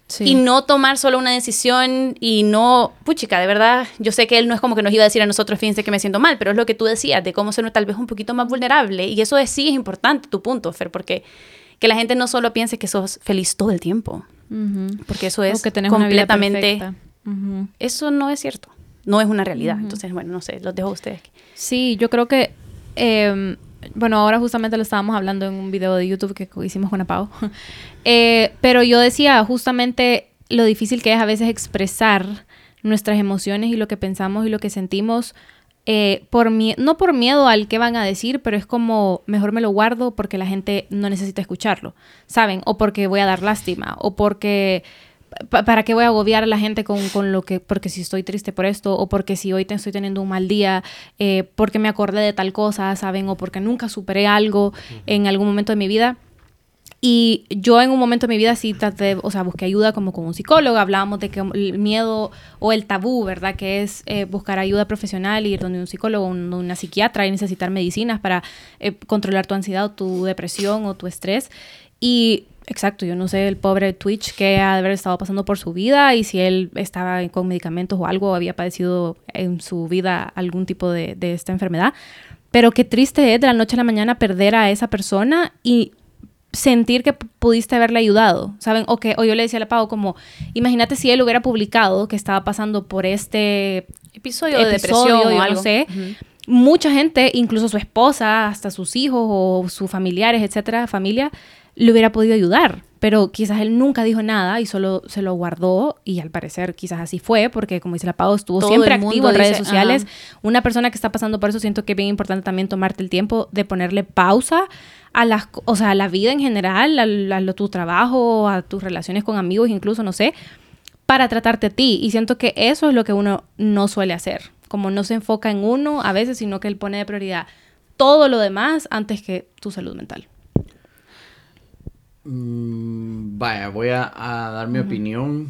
Sí. Y no tomar solo una decisión y no, puchica, de verdad, yo sé que él no es como que nos iba a decir a nosotros, fíjense que me siento mal, pero es lo que tú decías, de cómo ser tal vez un poquito más vulnerable. Y eso es, sí es importante, tu punto, Fer, porque que la gente no solo piense que sos feliz todo el tiempo, porque eso es que completamente... Eso no es cierto, no es una realidad. Entonces, bueno, no sé, los dejo a ustedes. Sí, yo creo que, eh, bueno, ahora justamente lo estábamos hablando en un video de YouTube que hicimos con Apao. *laughs* Eh, pero yo decía justamente lo difícil que es a veces expresar nuestras emociones y lo que pensamos y lo que sentimos. Eh, por mie- no por miedo al que van a decir, pero es como mejor me lo guardo porque la gente no necesita escucharlo, ¿saben? O porque voy a dar lástima, o porque pa- ¿Para qué voy a agobiar a la gente con, con lo que, porque si estoy triste por esto, o porque si hoy te estoy teniendo un mal día, eh, porque me acordé de tal cosa, ¿saben? O porque nunca superé algo en algún momento de mi vida. Y yo en un momento de mi vida sí traté, o sea, busqué ayuda como con un psicólogo, hablábamos de que el miedo o el tabú, ¿verdad? Que es eh, buscar ayuda profesional, ir donde un psicólogo, un- una psiquiatra y necesitar medicinas para eh, controlar tu ansiedad o tu depresión o tu estrés. Y exacto, yo no sé el pobre Twitch que ha de haber estado pasando por su vida y si él estaba con medicamentos o algo, había padecido en su vida algún tipo de, de esta enfermedad. Pero qué triste es de la noche a la mañana perder a esa persona y sentir que pudiste haberle ayudado, ¿saben? O que o yo le decía a la Pau como, imagínate si él hubiera publicado que estaba pasando por este Episodio, de episodio, depresión yo o no algo. sé. Ujú. Mucha gente, incluso su esposa, hasta sus hijos o sus familiares, etcétera, familia, le hubiera podido ayudar. Pero quizás él nunca dijo nada y solo se lo guardó y al parecer quizás así fue porque como dice la Pau, estuvo Todo siempre activo en redes dice, sociales. ajá. Una persona que está pasando por eso siento que es bien importante también tomarte el tiempo de ponerle pausa a las, o sea, a la vida en general, a, a lo- tu trabajo, a tus relaciones con amigos, incluso, no sé, para tratarte a ti. Y siento que eso es lo que uno no suele hacer. Como no se enfoca en uno a veces, sino que él pone de prioridad todo lo demás antes que tu salud mental. Mm, vaya, voy a, a dar mi opinión.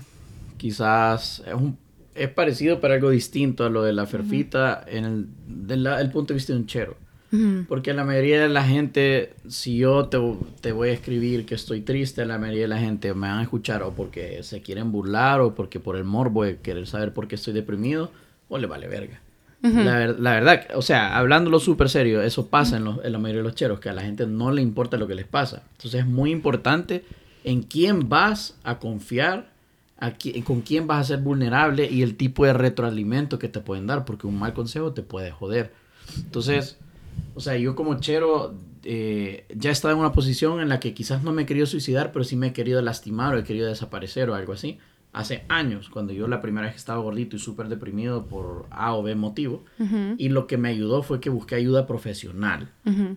Quizás es, un- es parecido, pero algo distinto a lo de la ferfita en el, la- el punto de vista de un chero. Porque la mayoría de la gente, si yo te, te voy a escribir que estoy triste, la mayoría de la gente me van a escuchar o porque se quieren burlar o porque por el morbo de querer saber por qué estoy deprimido o le vale verga. la, ver- la verdad, o sea, hablándolo súper serio, eso pasa en, los- en la mayoría de los cheros, que a la gente no le importa lo que les pasa. Entonces es muy importante en quién vas a confiar, a qui- con quién vas a ser vulnerable y el tipo de retroalimento que te pueden dar, porque un mal consejo te puede joder. Entonces, o sea, yo como chero eh, ya he estado en una posición en la que quizás no me he querido suicidar, pero sí me he querido lastimar o he querido desaparecer o algo así. Hace años, cuando yo la primera vez que estaba gordito y súper deprimido por A o B motivo, y lo que me ayudó fue que busqué ayuda profesional.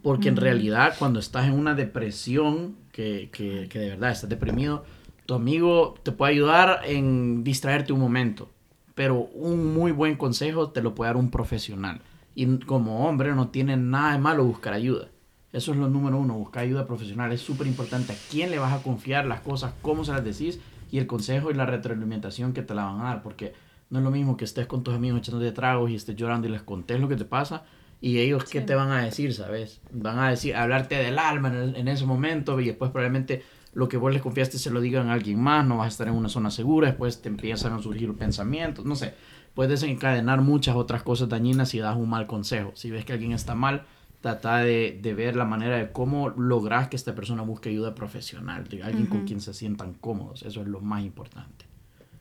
Porque en realidad cuando estás en una depresión, que, que, que de verdad estás deprimido, tu amigo te puede ayudar en distraerte un momento. Pero un muy buen consejo te lo puede dar un profesional. Y como hombre no tiene nada de malo buscar ayuda. Eso es lo número uno, buscar ayuda profesional. Es súper importante a quién le vas a confiar las cosas, cómo se las decís y el consejo y la retroalimentación que te la van a dar. Porque No es lo mismo que estés con tus amigos echándote tragos y estés llorando y les contés lo que te pasa. Y ellos, ¿qué te van a decir, sabes? Van a decir, hablarte del alma en, el- en ese momento y después probablemente lo que vos les confiaste se lo digan a alguien más, no vas a estar en una zona segura, después te empiezan a surgir pensamientos, no sé. Puedes desencadenar muchas otras cosas dañinas si das un mal consejo. Si ves que alguien está mal, trata de, de ver la manera de cómo lograr que esta persona busque ayuda profesional, de alguien con quien se sientan cómodos. Eso es lo más importante.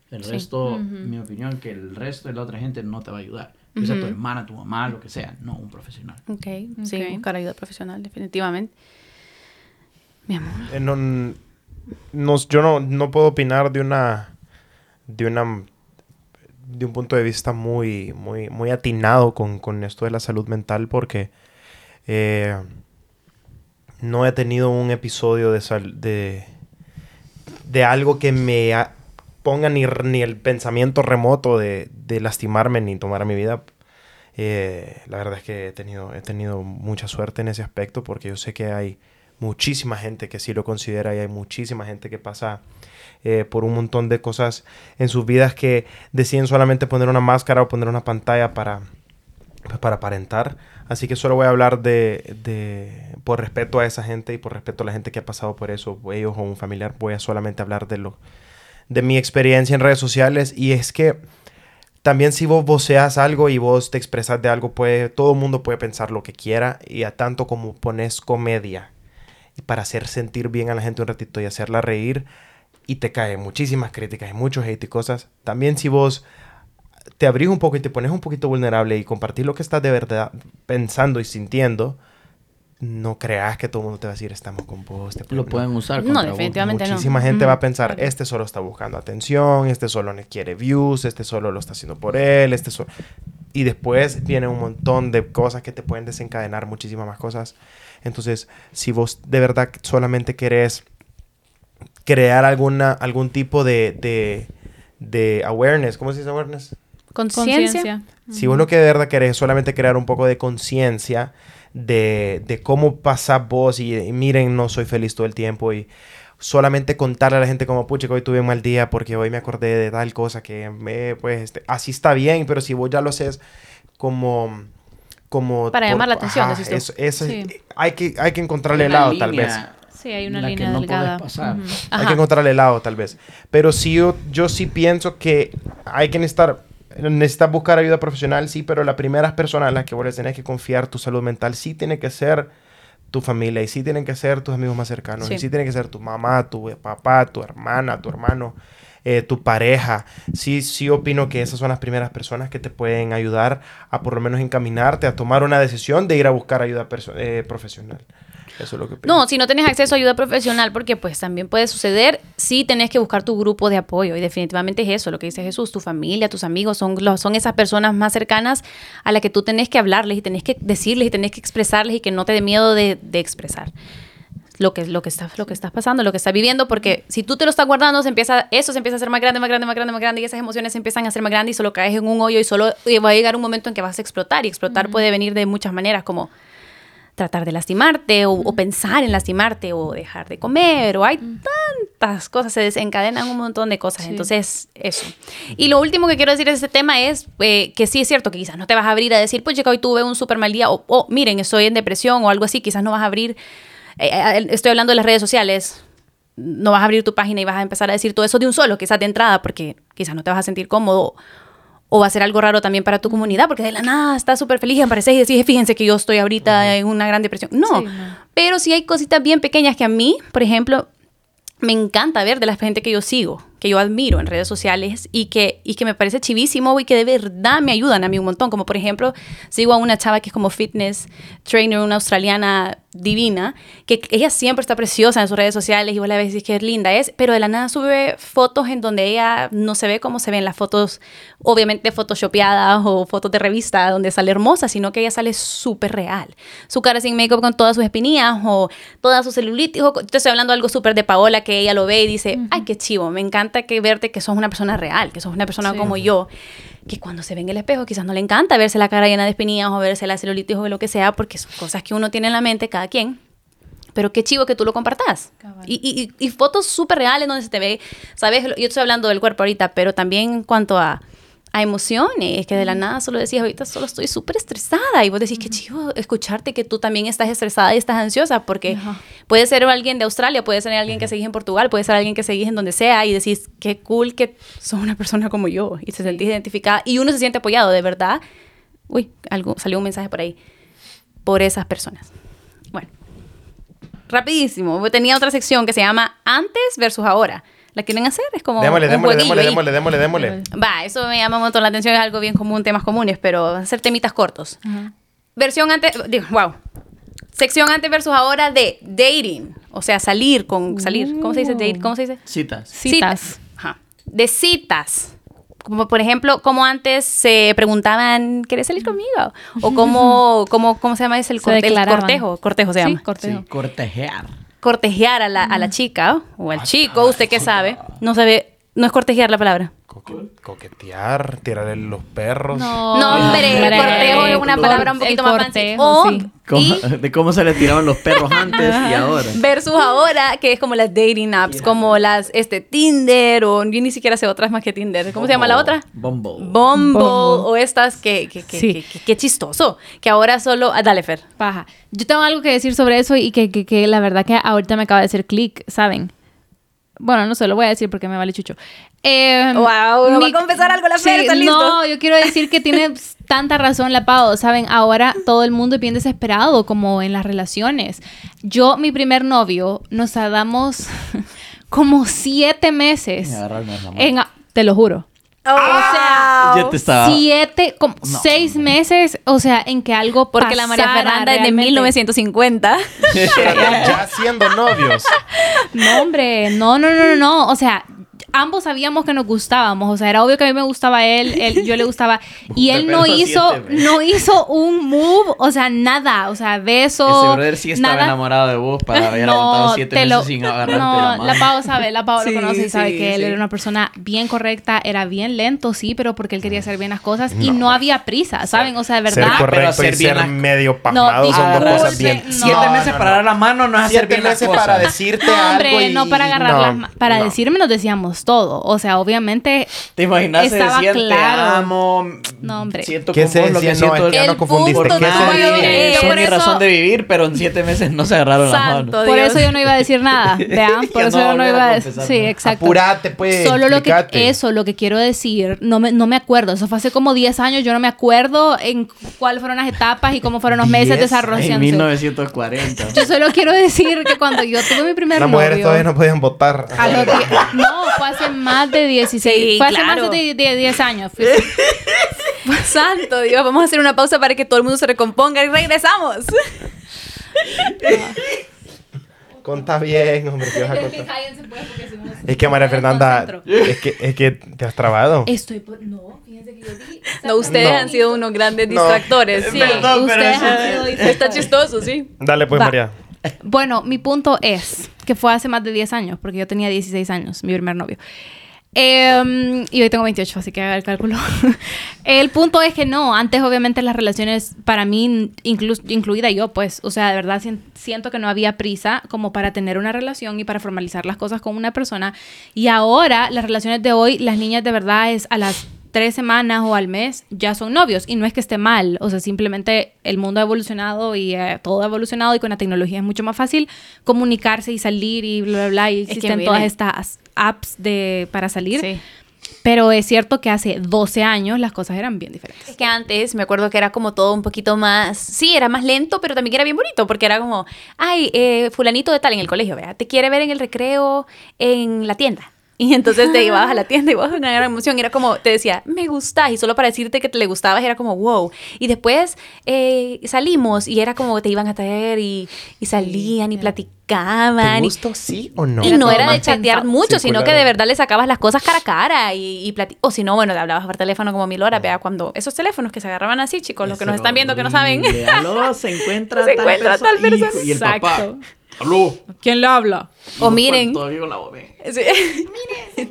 El resto, mi opinión, que el resto de la otra gente no te va a ayudar. Ya sea tu hermana, tu mamá, lo que sea, no un profesional. Ok, sí, Ok. buscar ayuda profesional, definitivamente. Mi amor. Eh, no, no- yo no, no puedo opinar de una de una de un punto de vista muy muy muy atinado con, con esto de la salud mental porque eh, no he tenido un episodio de sal- de de algo que me ponga ni, ni el pensamiento remoto de, de lastimarme ni tomar mi vida. Eh, la verdad es que he tenido, he tenido mucha suerte en ese aspecto porque yo sé que hay muchísima gente que sí lo considera y hay muchísima gente que pasa eh, por un montón de cosas en sus vidas que deciden solamente poner una máscara o poner una pantalla para, para aparentar. Así que solo voy a hablar de, de, por respeto a esa gente y por respeto a la gente que ha pasado por eso, ellos o un familiar, voy a solamente hablar de lo de mi experiencia en redes sociales y es que también si vos voceas algo y vos te expresas de algo, puede, todo el mundo puede pensar lo que quiera y a tanto como pones comedia para hacer sentir bien a la gente un ratito y hacerla reír y te caen muchísimas críticas y muchos hate y cosas. También si vos te abrís un poco y te pones un poquito vulnerable y compartís lo que estás de verdad pensando y sintiendo, no creas que todo el mundo te va a decir estamos con vos. te Lo no. pueden usar No, vos. definitivamente no. Muchísima gente va a pensar, claro. este solo está buscando atención, este solo quiere views, este solo lo está haciendo por él, este solo... Y después viene un montón de cosas que te pueden desencadenar muchísimas más cosas. Entonces, si vos de verdad solamente querés crear alguna, algún tipo de, de, de awareness, ¿cómo se dice awareness? Conciencia. Si vos lo que de verdad querés es solamente crear un poco de conciencia de, de cómo pasás vos y, y miren, no soy feliz todo el tiempo y solamente contarle a la gente como, pucha, que hoy tuve un mal día porque hoy me acordé de tal cosa que me, pues, este, así está bien, pero si vos ya lo haces como... como Para llamar la atención, tú. eso- eso- Sí. hay, que, hay que encontrarle Una helado, tal vez. Línea Sí, hay una en la que línea no delgada. podés pasar. Ujú. Hay que encontrar el helado, tal vez. Pero sí, yo, yo sí pienso que hay que necesitar, necesitas buscar ayuda profesional, sí, pero las primeras personas en las que vos les tenés que confiar tu salud mental sí tiene que ser tu familia y sí tienen que ser tus amigos más cercanos Sí. y sí tiene que ser tu mamá, tu papá, tu hermana, tu hermano, eh, tu pareja. Sí, sí opino que esas son las primeras personas que te pueden ayudar a por lo menos encaminarte a tomar una decisión de ir a buscar ayuda eh, profesional. Eso es lo que opino. No, si no tenés acceso a ayuda profesional, porque pues también puede suceder, sí tenés que buscar tu grupo de apoyo. Y definitivamente es eso, lo que dice Jesús, tu familia, tus amigos, son, los, son esas personas más cercanas a las que tú tenés que hablarles y tenés que decirles y tenés que expresarles y que no te dé miedo de, de expresar lo que, lo, que está, lo que estás pasando, lo que estás viviendo, porque si tú te lo estás guardando, se empieza, eso se empieza a hacer más grande, más grande, más grande, más grande, y esas emociones se empiezan a hacer más grandes y solo caes en un hoyo y solo y va a llegar un momento en que vas a explotar. Y explotar puede venir de muchas maneras, como tratar de lastimarte o, o pensar en lastimarte o dejar de comer o hay tantas cosas, se desencadenan un montón de cosas. Sí. Entonces, eso. Y lo último que quiero decir de este tema es eh, que sí es cierto que quizás no te vas a abrir a decir, pues chica, hoy tuve un súper mal día o, o, miren, estoy en depresión o algo así, quizás no vas a abrir, eh, eh, estoy hablando de las redes sociales. No vas a abrir tu página y vas a empezar a decir todo eso de un solo, quizás de entrada, porque quizás no te vas a sentir cómodo o va a ser algo raro también para tu comunidad, porque de la nada estás súper feliz y apareces y decís, fíjense que yo estoy ahorita en una gran depresión. No, Sí, no. pero sí hay cositas bien pequeñas que a mí, por ejemplo, me encanta ver de la gente que yo sigo, que yo admiro en redes sociales y que, y que me parece chivísimo y que de verdad me ayudan a mí un montón. Como por ejemplo, sigo a una chava que es como fitness trainer, una australiana divina, que ella siempre está preciosa en sus redes sociales y vos la ves y que linda es, pero de la nada sube fotos en donde ella no se ve como se ven las fotos, obviamente photoshopeadas o fotos de revista donde sale hermosa, sino que ella sale súper real. Su cara sin make-up con todas sus espinillas o toda su celulitis. O, te estoy hablando algo súper de Paola que ella lo ve y dice, ay, qué chivo, me encanta que verte que sos una persona real, que sos una persona Sí. como yo, que cuando se ve en el espejo quizás no le encanta verse la cara llena de espinillas o verse la celulitis o lo que sea, porque son cosas que uno tiene en la mente, cada quien. Pero qué chivo que tú lo compartas. Y- y fotos súper reales donde se te ve, ¿sabes? Yo estoy hablando del cuerpo ahorita, pero también en cuanto a, a emociones, que de la nada solo decías, ahorita solo estoy súper estresada. Y vos decís, qué chido escucharte que tú también estás estresada y estás ansiosa, porque puede ser alguien de Australia, puede ser alguien que seguís en Portugal, puede ser alguien que seguís en donde sea, y decís, qué cool que sos una persona como yo, y te sentís identificada, y uno se siente apoyado, de verdad. Uy, algo, salió un mensaje por ahí, por esas personas. Bueno, rapidísimo, tenía otra sección que se llama Antes versus Ahora. ¿La quieren hacer? Es como Démosle, un démosle, démosle, démosle, démosle, démosle. Va, eso me llama un montón la atención, es algo bien común, temas comunes, pero hacer temitas cortos. Versión antes, digo, wow. Sección antes versus ahora de dating, o sea, salir con salir. ¿Cómo se dice date? ¿Cómo se dice? Citas. Citas. Ajá. De citas. Como por ejemplo, como antes se preguntaban, ¿quieres salir conmigo? O cómo, *laughs* cómo, cómo se llama ese el, corte- el cortejo, cortejo se Sí, llama. cortejo. Sí, cortejear. Cortejear a la, a la chica o al chico, usted qué sabe. No sabe, no es cortejear la palabra. Coque- coquetear, tirarle los perros. No, No, hombre, hombre. cortejo es una El palabra un poquito el más fancy. cortejo, O- sí. ¿Cómo- y de cómo se le tiraban los perros antes y ahora. versus ahora, que es como las dating apps, como las este Tinder o yo ni siquiera sé otras más que Tinder. ¿Cómo se llama la otra? Bumble. Bumble, Bumble. o estas que, que, que, Sí. que- que- que chistoso. Que ahora solo. ah, dale, Fer. Paja. Yo tengo algo que decir sobre eso y que, que, que la verdad que ahorita me acaba de hacer clic, ¿saben? Bueno, no sé, lo voy a decir porque me vale chucho. Eh, Wow, ¿no va a confesar algo la Sí. No, yo quiero decir que tiene *laughs* tanta razón la Pau, ¿saben? Ahora todo el mundo es bien desesperado, como en las relaciones. Yo, mi primer novio, nos tardamos *laughs* como siete meses. En, te lo juro. sea, Ya te estaba. Siete, como No, seis meses, o sea, en que algo Porque la María Fernanda es de realmente. 1950. *laughs* ya siendo novios. No, hombre, no, no, no, no, no. O sea, ambos sabíamos que nos gustábamos. O sea, era obvio que a mí me gustaba él, él yo le gustaba. *laughs* Y él no Pero hizo, siete meses. no hizo un move, o sea, nada. O sea, beso. Ese brother sí estaba nada. enamorado de vos para haber *laughs* No, aguantado siete te meses lo- sin *laughs* agarrarte no, la mano. la Pau sabe, la Pau Sí, lo conoce y sabe sí, que él sí. era una persona bien correcta, era bien lento, sí, pero porque él quería hacer bien las cosas y no había prisa, ¿saben? O sea, de Ser verdad. correcto. correcto y hacer bien ser las- medio pasmado son dos cosas bien. no. Siete meses para dar la mano no es hacer bien las cosas. para decirte No, algo hombre, y- no para agarrar no, las ma- Para no. decirme nos decíamos todo. O sea, obviamente. ¿Te imaginas? Se Estaba decían, claro. te amo. No, hombre. Siento ¿Qué se lo que? No, siento que ya El no confundiste. ¿Qué no, se Son mi razón de vivir, pero en siete meses no se agarraron las manos. Por eso yo no iba a decir nada. *laughs* Vean, por eso no yo no iba a decir. Sí, exacto. Apurate, pues. Solo lo que eso, lo que quiero decir, no me, no me acuerdo. Eso fue hace como 10 años. Yo no me acuerdo en cuáles fueron las etapas y cómo fueron los meses 10, En desarrollándose. 1940. Yo solo quiero decir que cuando yo tuve mi primer Las mujeres todavía no podían votar. a los die- no, fue hace más de 16. Sí, fue hace claro. más de, de 10 años. *laughs* Santo Dios, vamos a hacer una pausa para que todo el mundo se recomponga y regresamos. *laughs* Conta bien, hombre, que vas a contar. Cállense, pues, porque si no- Es que María no Fernanda, es que, es que te has trabado. Estoy por... No, fíjense que yo vi... No, ustedes No. han sido unos grandes No. distractores. Sí, Perdón, ustedes han sido Está distractores. chistoso, sí. Dale pues, Va. María. Bueno, mi punto es que fue hace más de 10 años, porque yo tenía 16 años, mi primer novio. Em, y hoy tengo 28, así que haga el cálculo. *laughs* el punto es que no, antes obviamente las relaciones, para mí, inclu- incluida yo, pues, o sea, de verdad sien- siento que no había prisa como para tener una relación y para formalizar las cosas con una persona. Y ahora, las relaciones de hoy, las niñas de verdad es a las tres semanas o al mes ya son novios y no es que esté mal, o sea, simplemente el mundo ha evolucionado y eh, todo ha evolucionado y con la tecnología es mucho más fácil comunicarse y salir y bla, bla, bla, y existen todas estas apps de, para salir, Sí. pero es cierto que hace 12 años las cosas eran bien diferentes. Es que antes me acuerdo que era como todo un poquito más, sí, era más lento, pero también era bien bonito, porque era como, ay, eh, fulanito de tal en el colegio, vea, te quiere ver en el recreo en la tienda. Y entonces te ibas a la tienda y ibas a una gran emoción. Y era como, te decía, me gustas. Y solo para decirte que te le gustabas era como, wow. Y después eh, salimos y era como te iban a traer y, y salían y ¿Te platicaban. y- gustó sí o no? y Era no era de chatear mucho, sino que de verdad le sacabas las cosas cara a cara y, y plati- O si no, bueno, te hablabas por teléfono como mil horas, vea, cuando esos teléfonos que se agarraban así, chicos, los que nos están viendo que no saben. Se encuentra *laughs* Se tal encuentra persona. tal persona. Hijo, Y el papá. Aló. ¿Quién le habla? O miren. Todavía con la bebé. Sí.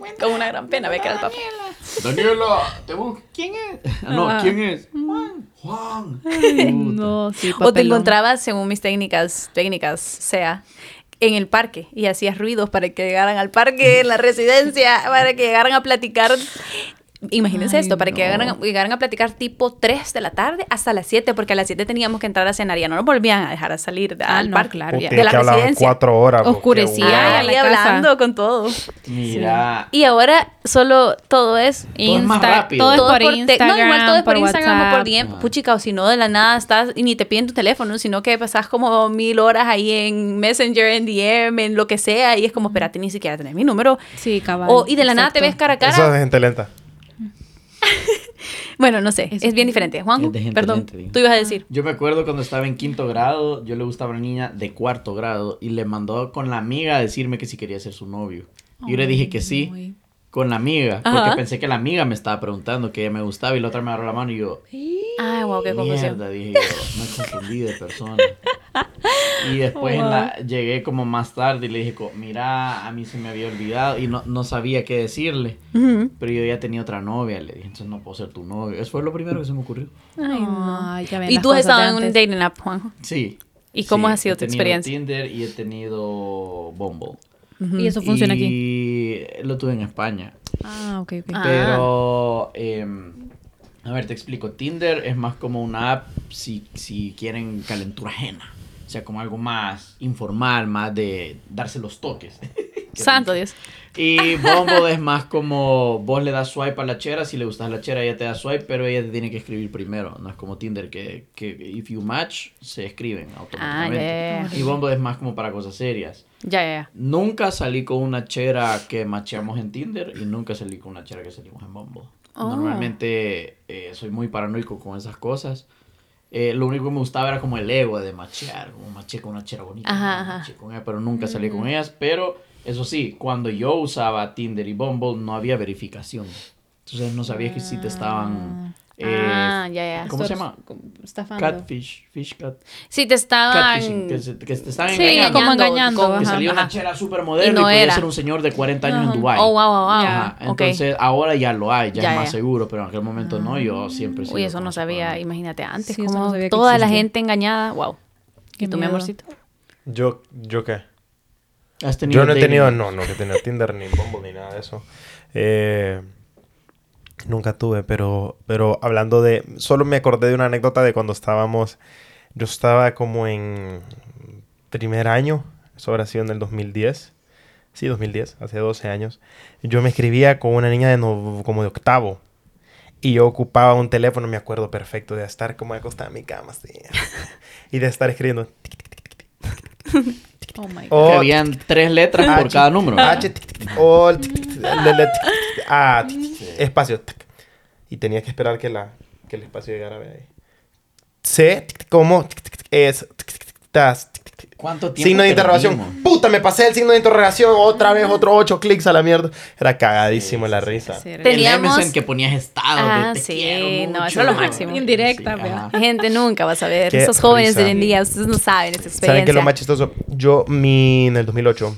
*laughs* Con una gran pena, ve que era el papá. Daniela, te busco. ¿Quién es? Ah, no, Ah. ¿quién es? Juan. Juan. No, sí, O te papelón. encontrabas, según mis técnicas, técnicas, sea, en el parque y hacías ruidos para que llegaran al parque, en la residencia, para que llegaran a platicar. Imagínense Ay, esto, para que llegaran, llegaran a platicar tipo 3 de la tarde hasta las 7, porque a las 7 teníamos que entrar a cenar, ya no nos volvían a dejar a salir Ah, al no, parque. claro, ya. de la residencia. cuatro horas. Oscurecía. Ah, la ahí hablando con todo. Mira. Y ahora solo todo es Todo es más Insta- rápido. Todo es por Instagram, no, igual todo es por, por Instagram o por. DM. Ajá. Puchica, o si no, de la nada estás y ni te piden tu teléfono, sino que pasas como mil horas ahí en Messenger, en DM, en lo que sea, y es como, espérate, ni siquiera tenés mi número. Sí, cabal. O, y de la nada te ves cara a cara. Eso es gente lenta. *laughs* Bueno, no sé, es bien diferente. Juan, perdón, tú ibas a decir. Yo me acuerdo cuando estaba en quinto grado, yo le gustaba una niña de cuarto grado y le mandó con la amiga a decirme que si quería ser su novio. Y yo le dije que sí. Con la amiga, porque Ajá. pensé que la amiga me estaba preguntando que ella me gustaba y la otra me agarró la mano y yo, Ay, wow, qué confusión. mierda, dije yo, me confundí de persona. Y después en la- llegué como más tarde y le dije, co- mira, a mí se me había olvidado y no, no sabía qué decirle. Ujú. Pero yo ya tenía otra novia, le dije, entonces no puedo ser tu novio. Eso fue lo primero que se me ocurrió. Ay, no. Ay, ya ven Y tú has estado en un dating app, Juanjo. Sí. ¿Y cómo Sí, ha sido he tu tenido experiencia? Tinder y he tenido Bumble. Y eso funciona aquí. Y lo tuve en España. Ah, ok, ok. Ah. Pero, em, a ver, te explico. Tinder es más como una app si, si quieren calentura ajena. O sea, como algo más informal, más de darse los toques. *laughs* Santo. Dios. Y *laughs* Bumble es más como vos le das swipe a la chera, si le gustas la chera ella te da swipe, pero ella te tiene que escribir primero. No es como Tinder que, que if you match, se escriben automáticamente. Ah, ya, Y Bumble es más como para cosas serias. Ya, ya, ya. Nunca salí con una chera que macheamos en Tinder y nunca salí con una chera que salimos en Bumble. Oh. Normalmente eh, soy muy paranoico con esas cosas. Eh, lo único que me gustaba era como el ego de machear, como maché con una chera bonita, Ajá, ajá. con ella, pero nunca salí con ellas. Pero eso sí, cuando yo usaba Tinder y Bumble no había verificación. Entonces no sabía que si te estaban... eh, ah, ya, ya. ¿Cómo se llama? Estafando. Catfish, fish cat. Sí, te estaban... Catfishing, que, se- que te estaban Sí, engañando. como engañando, con- Que Ajá. salía una chera súper moderna Y y, no podía era. ser un señor de 40 años Ajá. en Dubai. Oh, wow, wow, wow. Entonces, ahora ya lo hay, ya, Ya, es más ya. seguro, pero en aquel momento no, yo siempre he sido Uy, eso no sabía, paranoico. imagínate antes, Sí, como no toda la gente engañada, wow. Qué ¿Y tú, mi amorcito? Yo, ¿yo qué? ¿Has tenido Yo no he dating? tenido, no, no he tenido Tinder ni Bumble ni nada de eso. Eh, nunca tuve, pero, pero hablando de, solo me acordé de una anécdota de cuando estábamos, yo estaba como en primer año, eso habrá sido en el 2010, sí, 2010, hace 12 años. Yo me escribía con una niña de no- como de octavo. Y yo ocupaba un teléfono, me acuerdo perfecto, de estar como acostada en mi cama, así. *laughs* y de estar escribiendo. Oh my God. Habían tres letras Ah, por cada número. H, tic, tic, O, tic, tic, le, le, tic, tic, A, tic, tic, espacio. Y tenía que esperar que, la, que el espacio llegara ve ahí. C, tic, tic, como, tic, tic, tic, es, tic, tic, tic, tas, tic, tic, tic. ¿Cuánto tiempo Signo de interrogación. perdimos? Puta, me pasé el signo de interrogación. Otra vez, otro ocho clics a la mierda. Era cagadísimo la risa. Sí, era- Te- El Teníamos- MSN que ponías estado Ah, de te sí, quiero no, eso es lo máximo. Indirecta, Sí. Gente nunca va a saber. Qué Esos jóvenes de hoy en día, ustedes no saben esa experiencia. ¿Saben qué es lo más chistoso? Yo, mi, en el 2008,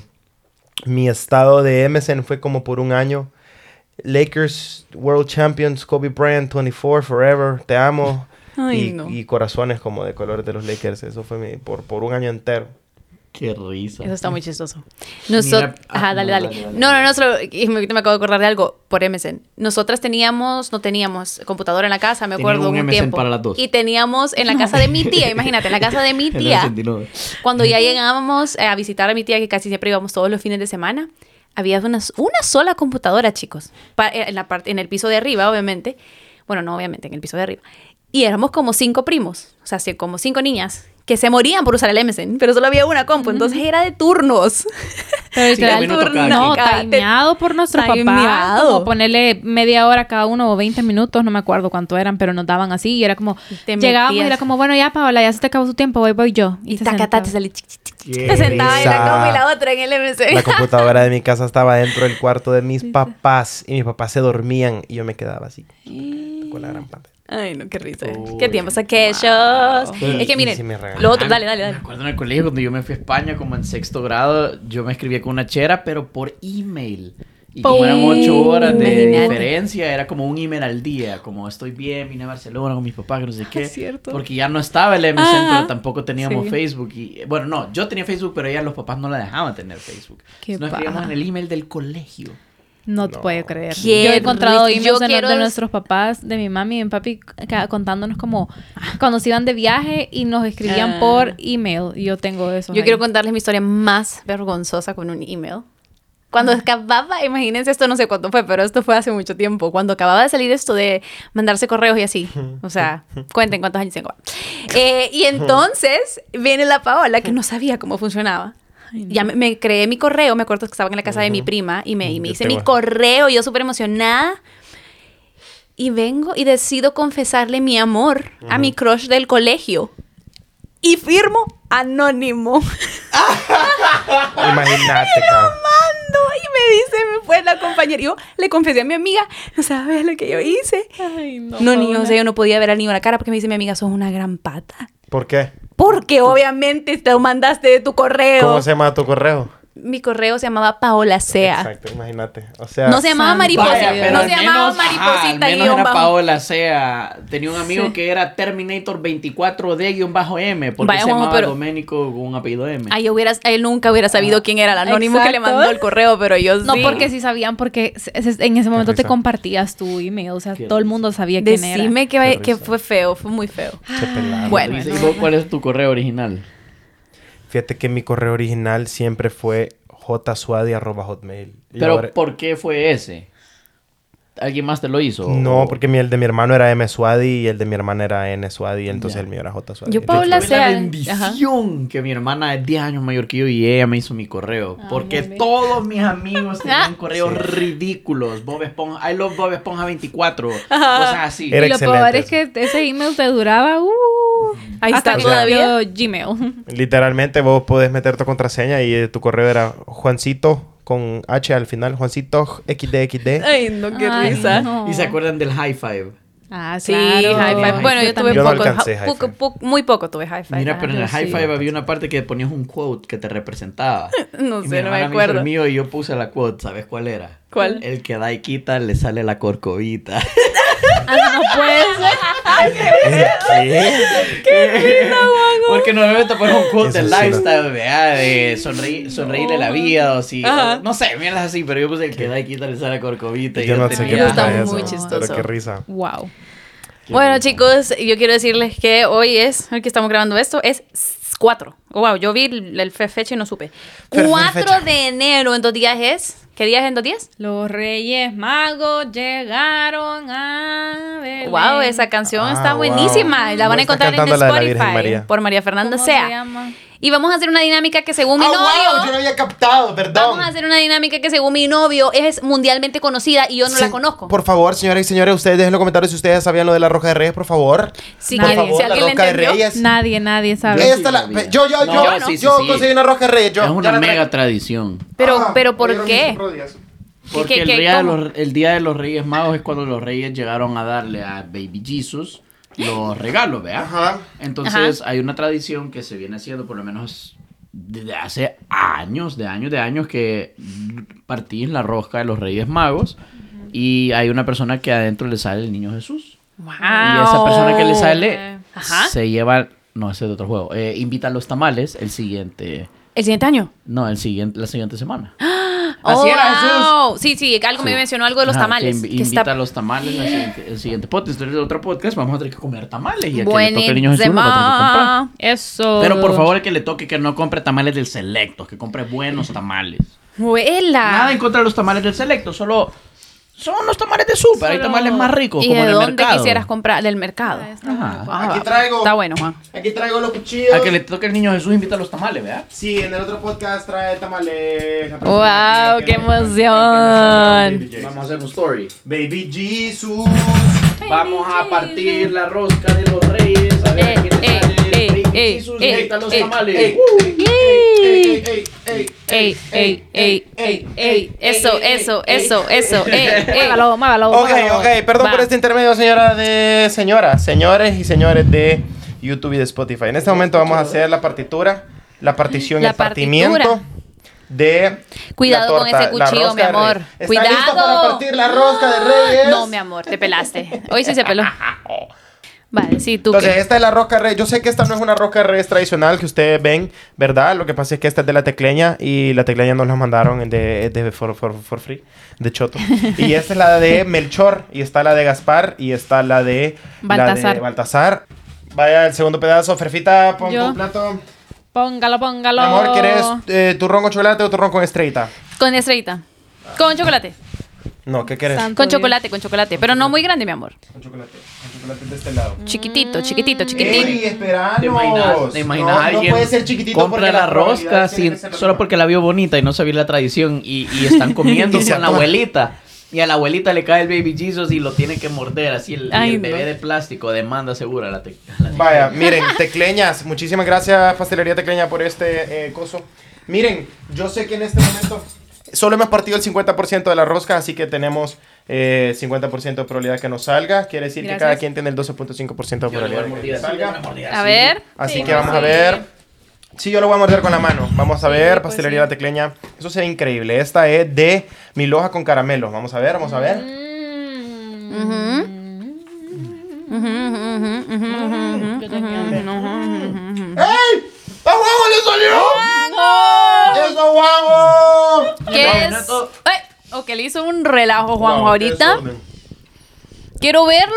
mi estado de MSN fue como por un año. Lakers World Champions, Kobe Bryant, 24, Forever, te amo. Ay, y, no. y corazones como de colores de los Lakers. Eso fue mi, por, por un año entero. Qué risa. Eso está muy chistoso. Nosotros, Mira- ah, ajá, dale, no, dale. dale, dale, No, no, no, solo, y me, me acabo de acordar de algo por MSN. Nosotras teníamos, no teníamos computadora en la casa, me acuerdo, un un, MSN tiempo. para las dos. Y teníamos en la casa de mi tía, imagínate, en la casa de mi *laughs* tía. 69. Cuando ya llegábamos eh, a visitar a mi tía, que casi siempre íbamos todos los fines de semana, había una, una sola computadora, chicos. Pa- eh, en, la parte, en el piso de arriba, obviamente. Bueno, no, obviamente, en el piso de arriba. Y éramos como cinco primos, o sea, como cinco niñas, que se morían por usar el MSN, pero solo había una compu, entonces era de turnos. Pero literal, minutos cada no, timeado por nuestros papás. Como ponerle media hora cada uno o 20 minutos, no me acuerdo cuánto eran, pero nos daban así. Y era como, Te llegábamos y era como, bueno, ya, Paola, ya se te acabó su tiempo, voy, voy yo. Y se taca, sentaba. taca, te salí Te sentaba en la compu y la otra en el MSN. La computadora de mi *laughs* casa estaba dentro del cuarto de mis papás. Y mis papás se dormían. Y yo me quedaba así. Con la gran pantalla. Ay, no, qué risa. Uy, qué tiempos aquellos. Wow. Es que miren, me regañaban. lo otro, dale, dale, Me dale. acuerdo en el colegio cuando yo me fui a España, como en sexto grado, yo me escribía con una chera, pero por email. Y como eran ocho horas de Imagínate. diferencia, era como un email al día. Como estoy bien, vine a Barcelona con mis papás, que no sé qué. cierto. Porque ya no estaba el MSN, Ajá. pero tampoco teníamos Sí. Facebook. Y, bueno, no, yo tenía Facebook, pero ya los papás no la dejaban tener Facebook. Qué Nos escribíamos en el email del colegio. No te No. puedo creer. Qué Yo he encontrado emails de, quiero de es- nuestros papás, de mi mami y mi papi, contándonos como cuando se iban de viaje y nos escribían Ah. por email. Yo tengo eso. Yo quiero contarles mi historia más vergonzosa con un email. Cuando acababa, imagínense esto, no sé cuánto fue, pero esto fue hace mucho tiempo. Cuando acababa de salir esto de mandarse correos y así. O sea, *laughs* cuenten cuántos años tengo. Eh, y entonces viene la Paola que no sabía cómo funcionaba. Ya me, me creé mi correo, me acuerdo que estaba en la casa de mi prima y me, y me hice mi correo, yo súper emocionada. Y vengo y decido confesarle mi amor a mi crush del colegio. Y firmo anónimo. *laughs* Imagínate, cabrón. mando y me dice, me fue la compañera. Y Yo le confesé a mi amiga, no sabes lo que yo hice. Ay, no. No, ni, o sea, yo no podía ver al niño a la cara porque me dice mi amiga, sos una gran pata. ¿Por qué? Porque obviamente te lo mandaste de tu correo. ¿Cómo se llama tu correo? Mi correo se llamaba Paola Sea. Exacto, imagínate. O sea, No se llamaba. Vaya, pero no se llamaba menos- ajá, Mariposita menos guion era bajo. Paola sea. Tenía un amigo que era Terminator 24D-M, porque Vaya, se llamaba pero- Doménico con un apellido M. Ay, yo hubiera, él nunca hubiera sabido quién era el anónimo que le mandó el correo, pero yo No, sí. porque sí sabían, porque se- se- en ese momento te compartías tu email. O sea, Qué todo el mundo sabía quién era. Decime que, fue feo, fue muy feo. Qué pelado. Bueno. ¿Y vos cuál es tu correo original? Fíjate que mi correo original siempre fue jsuadi.hotmail. Y Pero ahora- ¿por qué fue ese? ¿Alguien más te lo hizo? No, O- porque mi, el de mi hermano era M Suadi y el de mi hermana era N Suadi, entonces Ya. el mío era J Suadi. Yo, hecho, Tuve la sea- bendición que mi hermana es 10 años mayor que yo y ella me hizo mi correo. Porque todos mis amigos *laughs* tenían correos Sí. ridículos. Bob Esponja, I love Bob Esponja 24. Cosas así. Era y lo excelente peor es que ese email te duraba. Uh, Ahí hasta está todavía. Gmail. Literalmente vos podés meter tu contraseña y eh, tu correo era Juancito con H al final, Juancito XDXD. Ay, no, qué Ay, risa. no. ¿Y se acuerdan del high five? Ah, Sí, claro. high five. Bueno, yo tuve. Yo no poco, alcancé ja- high poco- five. poco- muy poco tuve high five. Mira, pero en el high sí. five había una parte que ponías un quote que te representaba. *laughs* No Y sé, mi no me hermana hizo acuerdo. el mío y yo puse la quote. ¿Sabes cuál era? ¿Cuál? El que da y quita le sale la corcovita. *laughs* Ah, no puede ser. ¿Qué? Porque normalmente pones un quote no. lifestyle, ¿verdad? De sonreír, sonreírle la vida o o- no sé, mierdas así, pero yo puse el que da y quita le sale la corcovita. y Yo no sé tenía- qué está eso. muy chistoso. Pero qué risa. Wow. Qué Bueno, chicos, yo quiero decirles que hoy es, hoy que estamos grabando esto, es 4. wow, yo vi el, el fe- fecha y no supe. Fe- fe- 4 fecha. de enero, en dos días es. ¿Qué día es en dos días? Los Reyes Magos llegaron a Belén. Wow, esa canción Ah, está wow. buenísima. La van a encontrar en la la Spotify María. por María Fernanda ¿Cómo se Sea. llama? Y vamos a hacer una dinámica que según mi Ah, wow, novio. yo no había captado, perdón. Vamos a hacer una dinámica que según mi novio es mundialmente conocida y yo no Se- la conozco. Por favor, señoras y señores, ustedes dejen en los comentarios si ustedes sabían lo de la Roja de Reyes, por favor. Sí, por Nadie. favor, si la alguien la Roca de entendió. Reyes. Nadie, nadie sabe. Yo Esta la- yo, yo, No, yo, yo sí, sí, yo sí. conseguí una Roja de Reyes. Yo, es una mega tradición. Pero, Ah, pero ¿por qué? Porque ¿Qué- el, día de los, el día de los Reyes Magos es cuando los Reyes llegaron a darle a Baby Jesus los regalos, ¿verdad? Ajá. Entonces hay una tradición que se viene haciendo por lo menos desde hace años, de años, de años, que partís la rosca de los Reyes Magos y hay una persona que adentro le sale el niño Jesús. Wow. Y esa persona que le sale Ajá. se lleva, no, ese es de otro juego, eh, invita a los tamales el siguiente, El siguiente año. no, el siguiente, la siguiente semana. Oh, Así era Jesús. wow. Sí, sí, algo me mencionó algo de los Ajá, tamales. que que invita está a los tamales la siguiente- el siguiente podcast. Entonces, en otro podcast vamos a tener que comer tamales. Y al que le toque el niño Jesús lo va a tener que comprar. Eso. Pero por favor, el que le toque que no compre tamales del selecto, que compre buenos tamales. Huela. Nada en contra de los tamales del selecto, solo son unos tamales de súper. Hay Solo- tamales más ricos, ¿Y como de del dónde mercado. quisieras comprar? Del mercado. Ajá. Ah, Aquí traigo. Está bueno, Juan. Aquí traigo los cuchillos. Al que le toque el niño Jesús, invita a los tamales, ¿verdad? Sí, en el otro podcast trae tamales. La Wow, que- qué que- emoción. Vamos a hacer un story. Baby Jesus. Vamos a partir la rosca de los reyes. A ver Eh, eh, sale eh, eh, eh, los eh, tamales. ey, Uh. ey, ey, ey, ey, Ey, ey, ey, ey, ey. Eso, eso, eso, eso. Ey, ey. Muévalo, muévalo. Ok, muévalo. ok, perdón Va. por este intermedio, señora de señoras, señores y señores de YouTube y de Spotify. En este momento vamos a hacer la partitura, la partición y La el partimiento partitura. de Cuidado la con torta, ese la cuchillo, rosca mi de amor. Reyes. ¿Está Cuidado. lista para partir la rosca de Reyes? No, mi amor, te pelaste. Hoy sí se peló. Vale, sí, tú Entonces, qué? esta es la rosca reyes. Yo sé que esta no es una rosca reyes tradicional que ustedes ven, ¿verdad? Lo que pasa es que esta es de la tecleña y la tecleña nos la mandaron de, de for, for- for free, de Choto. y esta es la de *laughs* Melchor, y está la de Gaspar, y está la de La Baltasar. de Baltasar. Vaya, el segundo pedazo. Ferfita, pon Yo. tu plato. Póngalo, póngalo. amor, ¿quieres eh, turrón con chocolate o turrón con estrellita? Con estrellita. Con chocolate. No, ¿qué quieres? Santo Con Dios. chocolate, con chocolate. Pero no muy grande, mi amor. Con chocolate. Con chocolate de este lado. Chiquitito, chiquitito, chiquitito. ¡Ey, esperanos! ¿Te imaginas, te imaginas no, alguien no puede ser chiquitito compra porque la rosca sin- la solo porque la vio bonita y no sabía la tradición y, y están *laughs* comiendo Y con la abuelita. Y a la abuelita le cae el baby Jesus y lo tiene que morder así el, Ay, el bebé no. de plástico demanda segura la, te- la Vaya, miren, Tecleñas, muchísimas gracias Pastelería Tecleña por este eh, coso. Miren, yo sé que en este momento solo hemos partido el 50% de la rosca, así que tenemos eh, 50% de probabilidad que nos salga. Quiere decir Gracias. que cada quien tiene el 12.5% de probabilidad de que nos a salga. ver. Así Sí, que vamos a pues ver. sí. Yo lo voy a morder con la mano. Vamos a ver, pues Pastelería sí. La Tecleña. Eso se ve increíble. Esta es de Miloja con caramelo. Vamos a ver, vamos a ver. Mm. ¡Ey! ¡A le salió! ¡Eso, Juanjo! ¿Qué es? no, todo- Ay, o que le hizo un relajo Juanjo ahorita. Quiero verlo.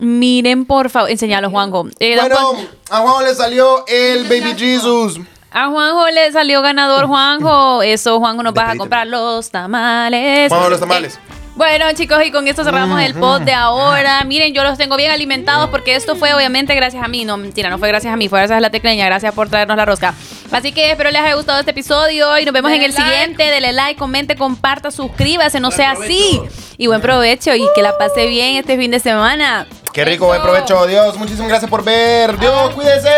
Miren, por favor. Enseñalo, Juanjo. Eh, Bueno, Juan- a Juanjo le salió el Baby Jesus. a Juanjo le salió ganador, Juanjo. Eso, Juanjo, nos vas a comprar los tamales. Juanjo, los tamales. Eh, bueno, chicos, y con esto cerramos el pod de ahora. Miren, yo los tengo bien alimentados porque esto fue obviamente gracias a mí. No, mentira, no fue gracias a mí, fue gracias a la tecleña. Gracias por traernos la rosca. Así que espero les haya gustado este episodio y nos vemos en el siguiente. Dele like, comente, comparta, suscríbase, no sea así. Y buen provecho y que la pase bien este fin de semana. Qué rico, buen provecho. Dios, muchísimas gracias por ver. Dios, cuídese.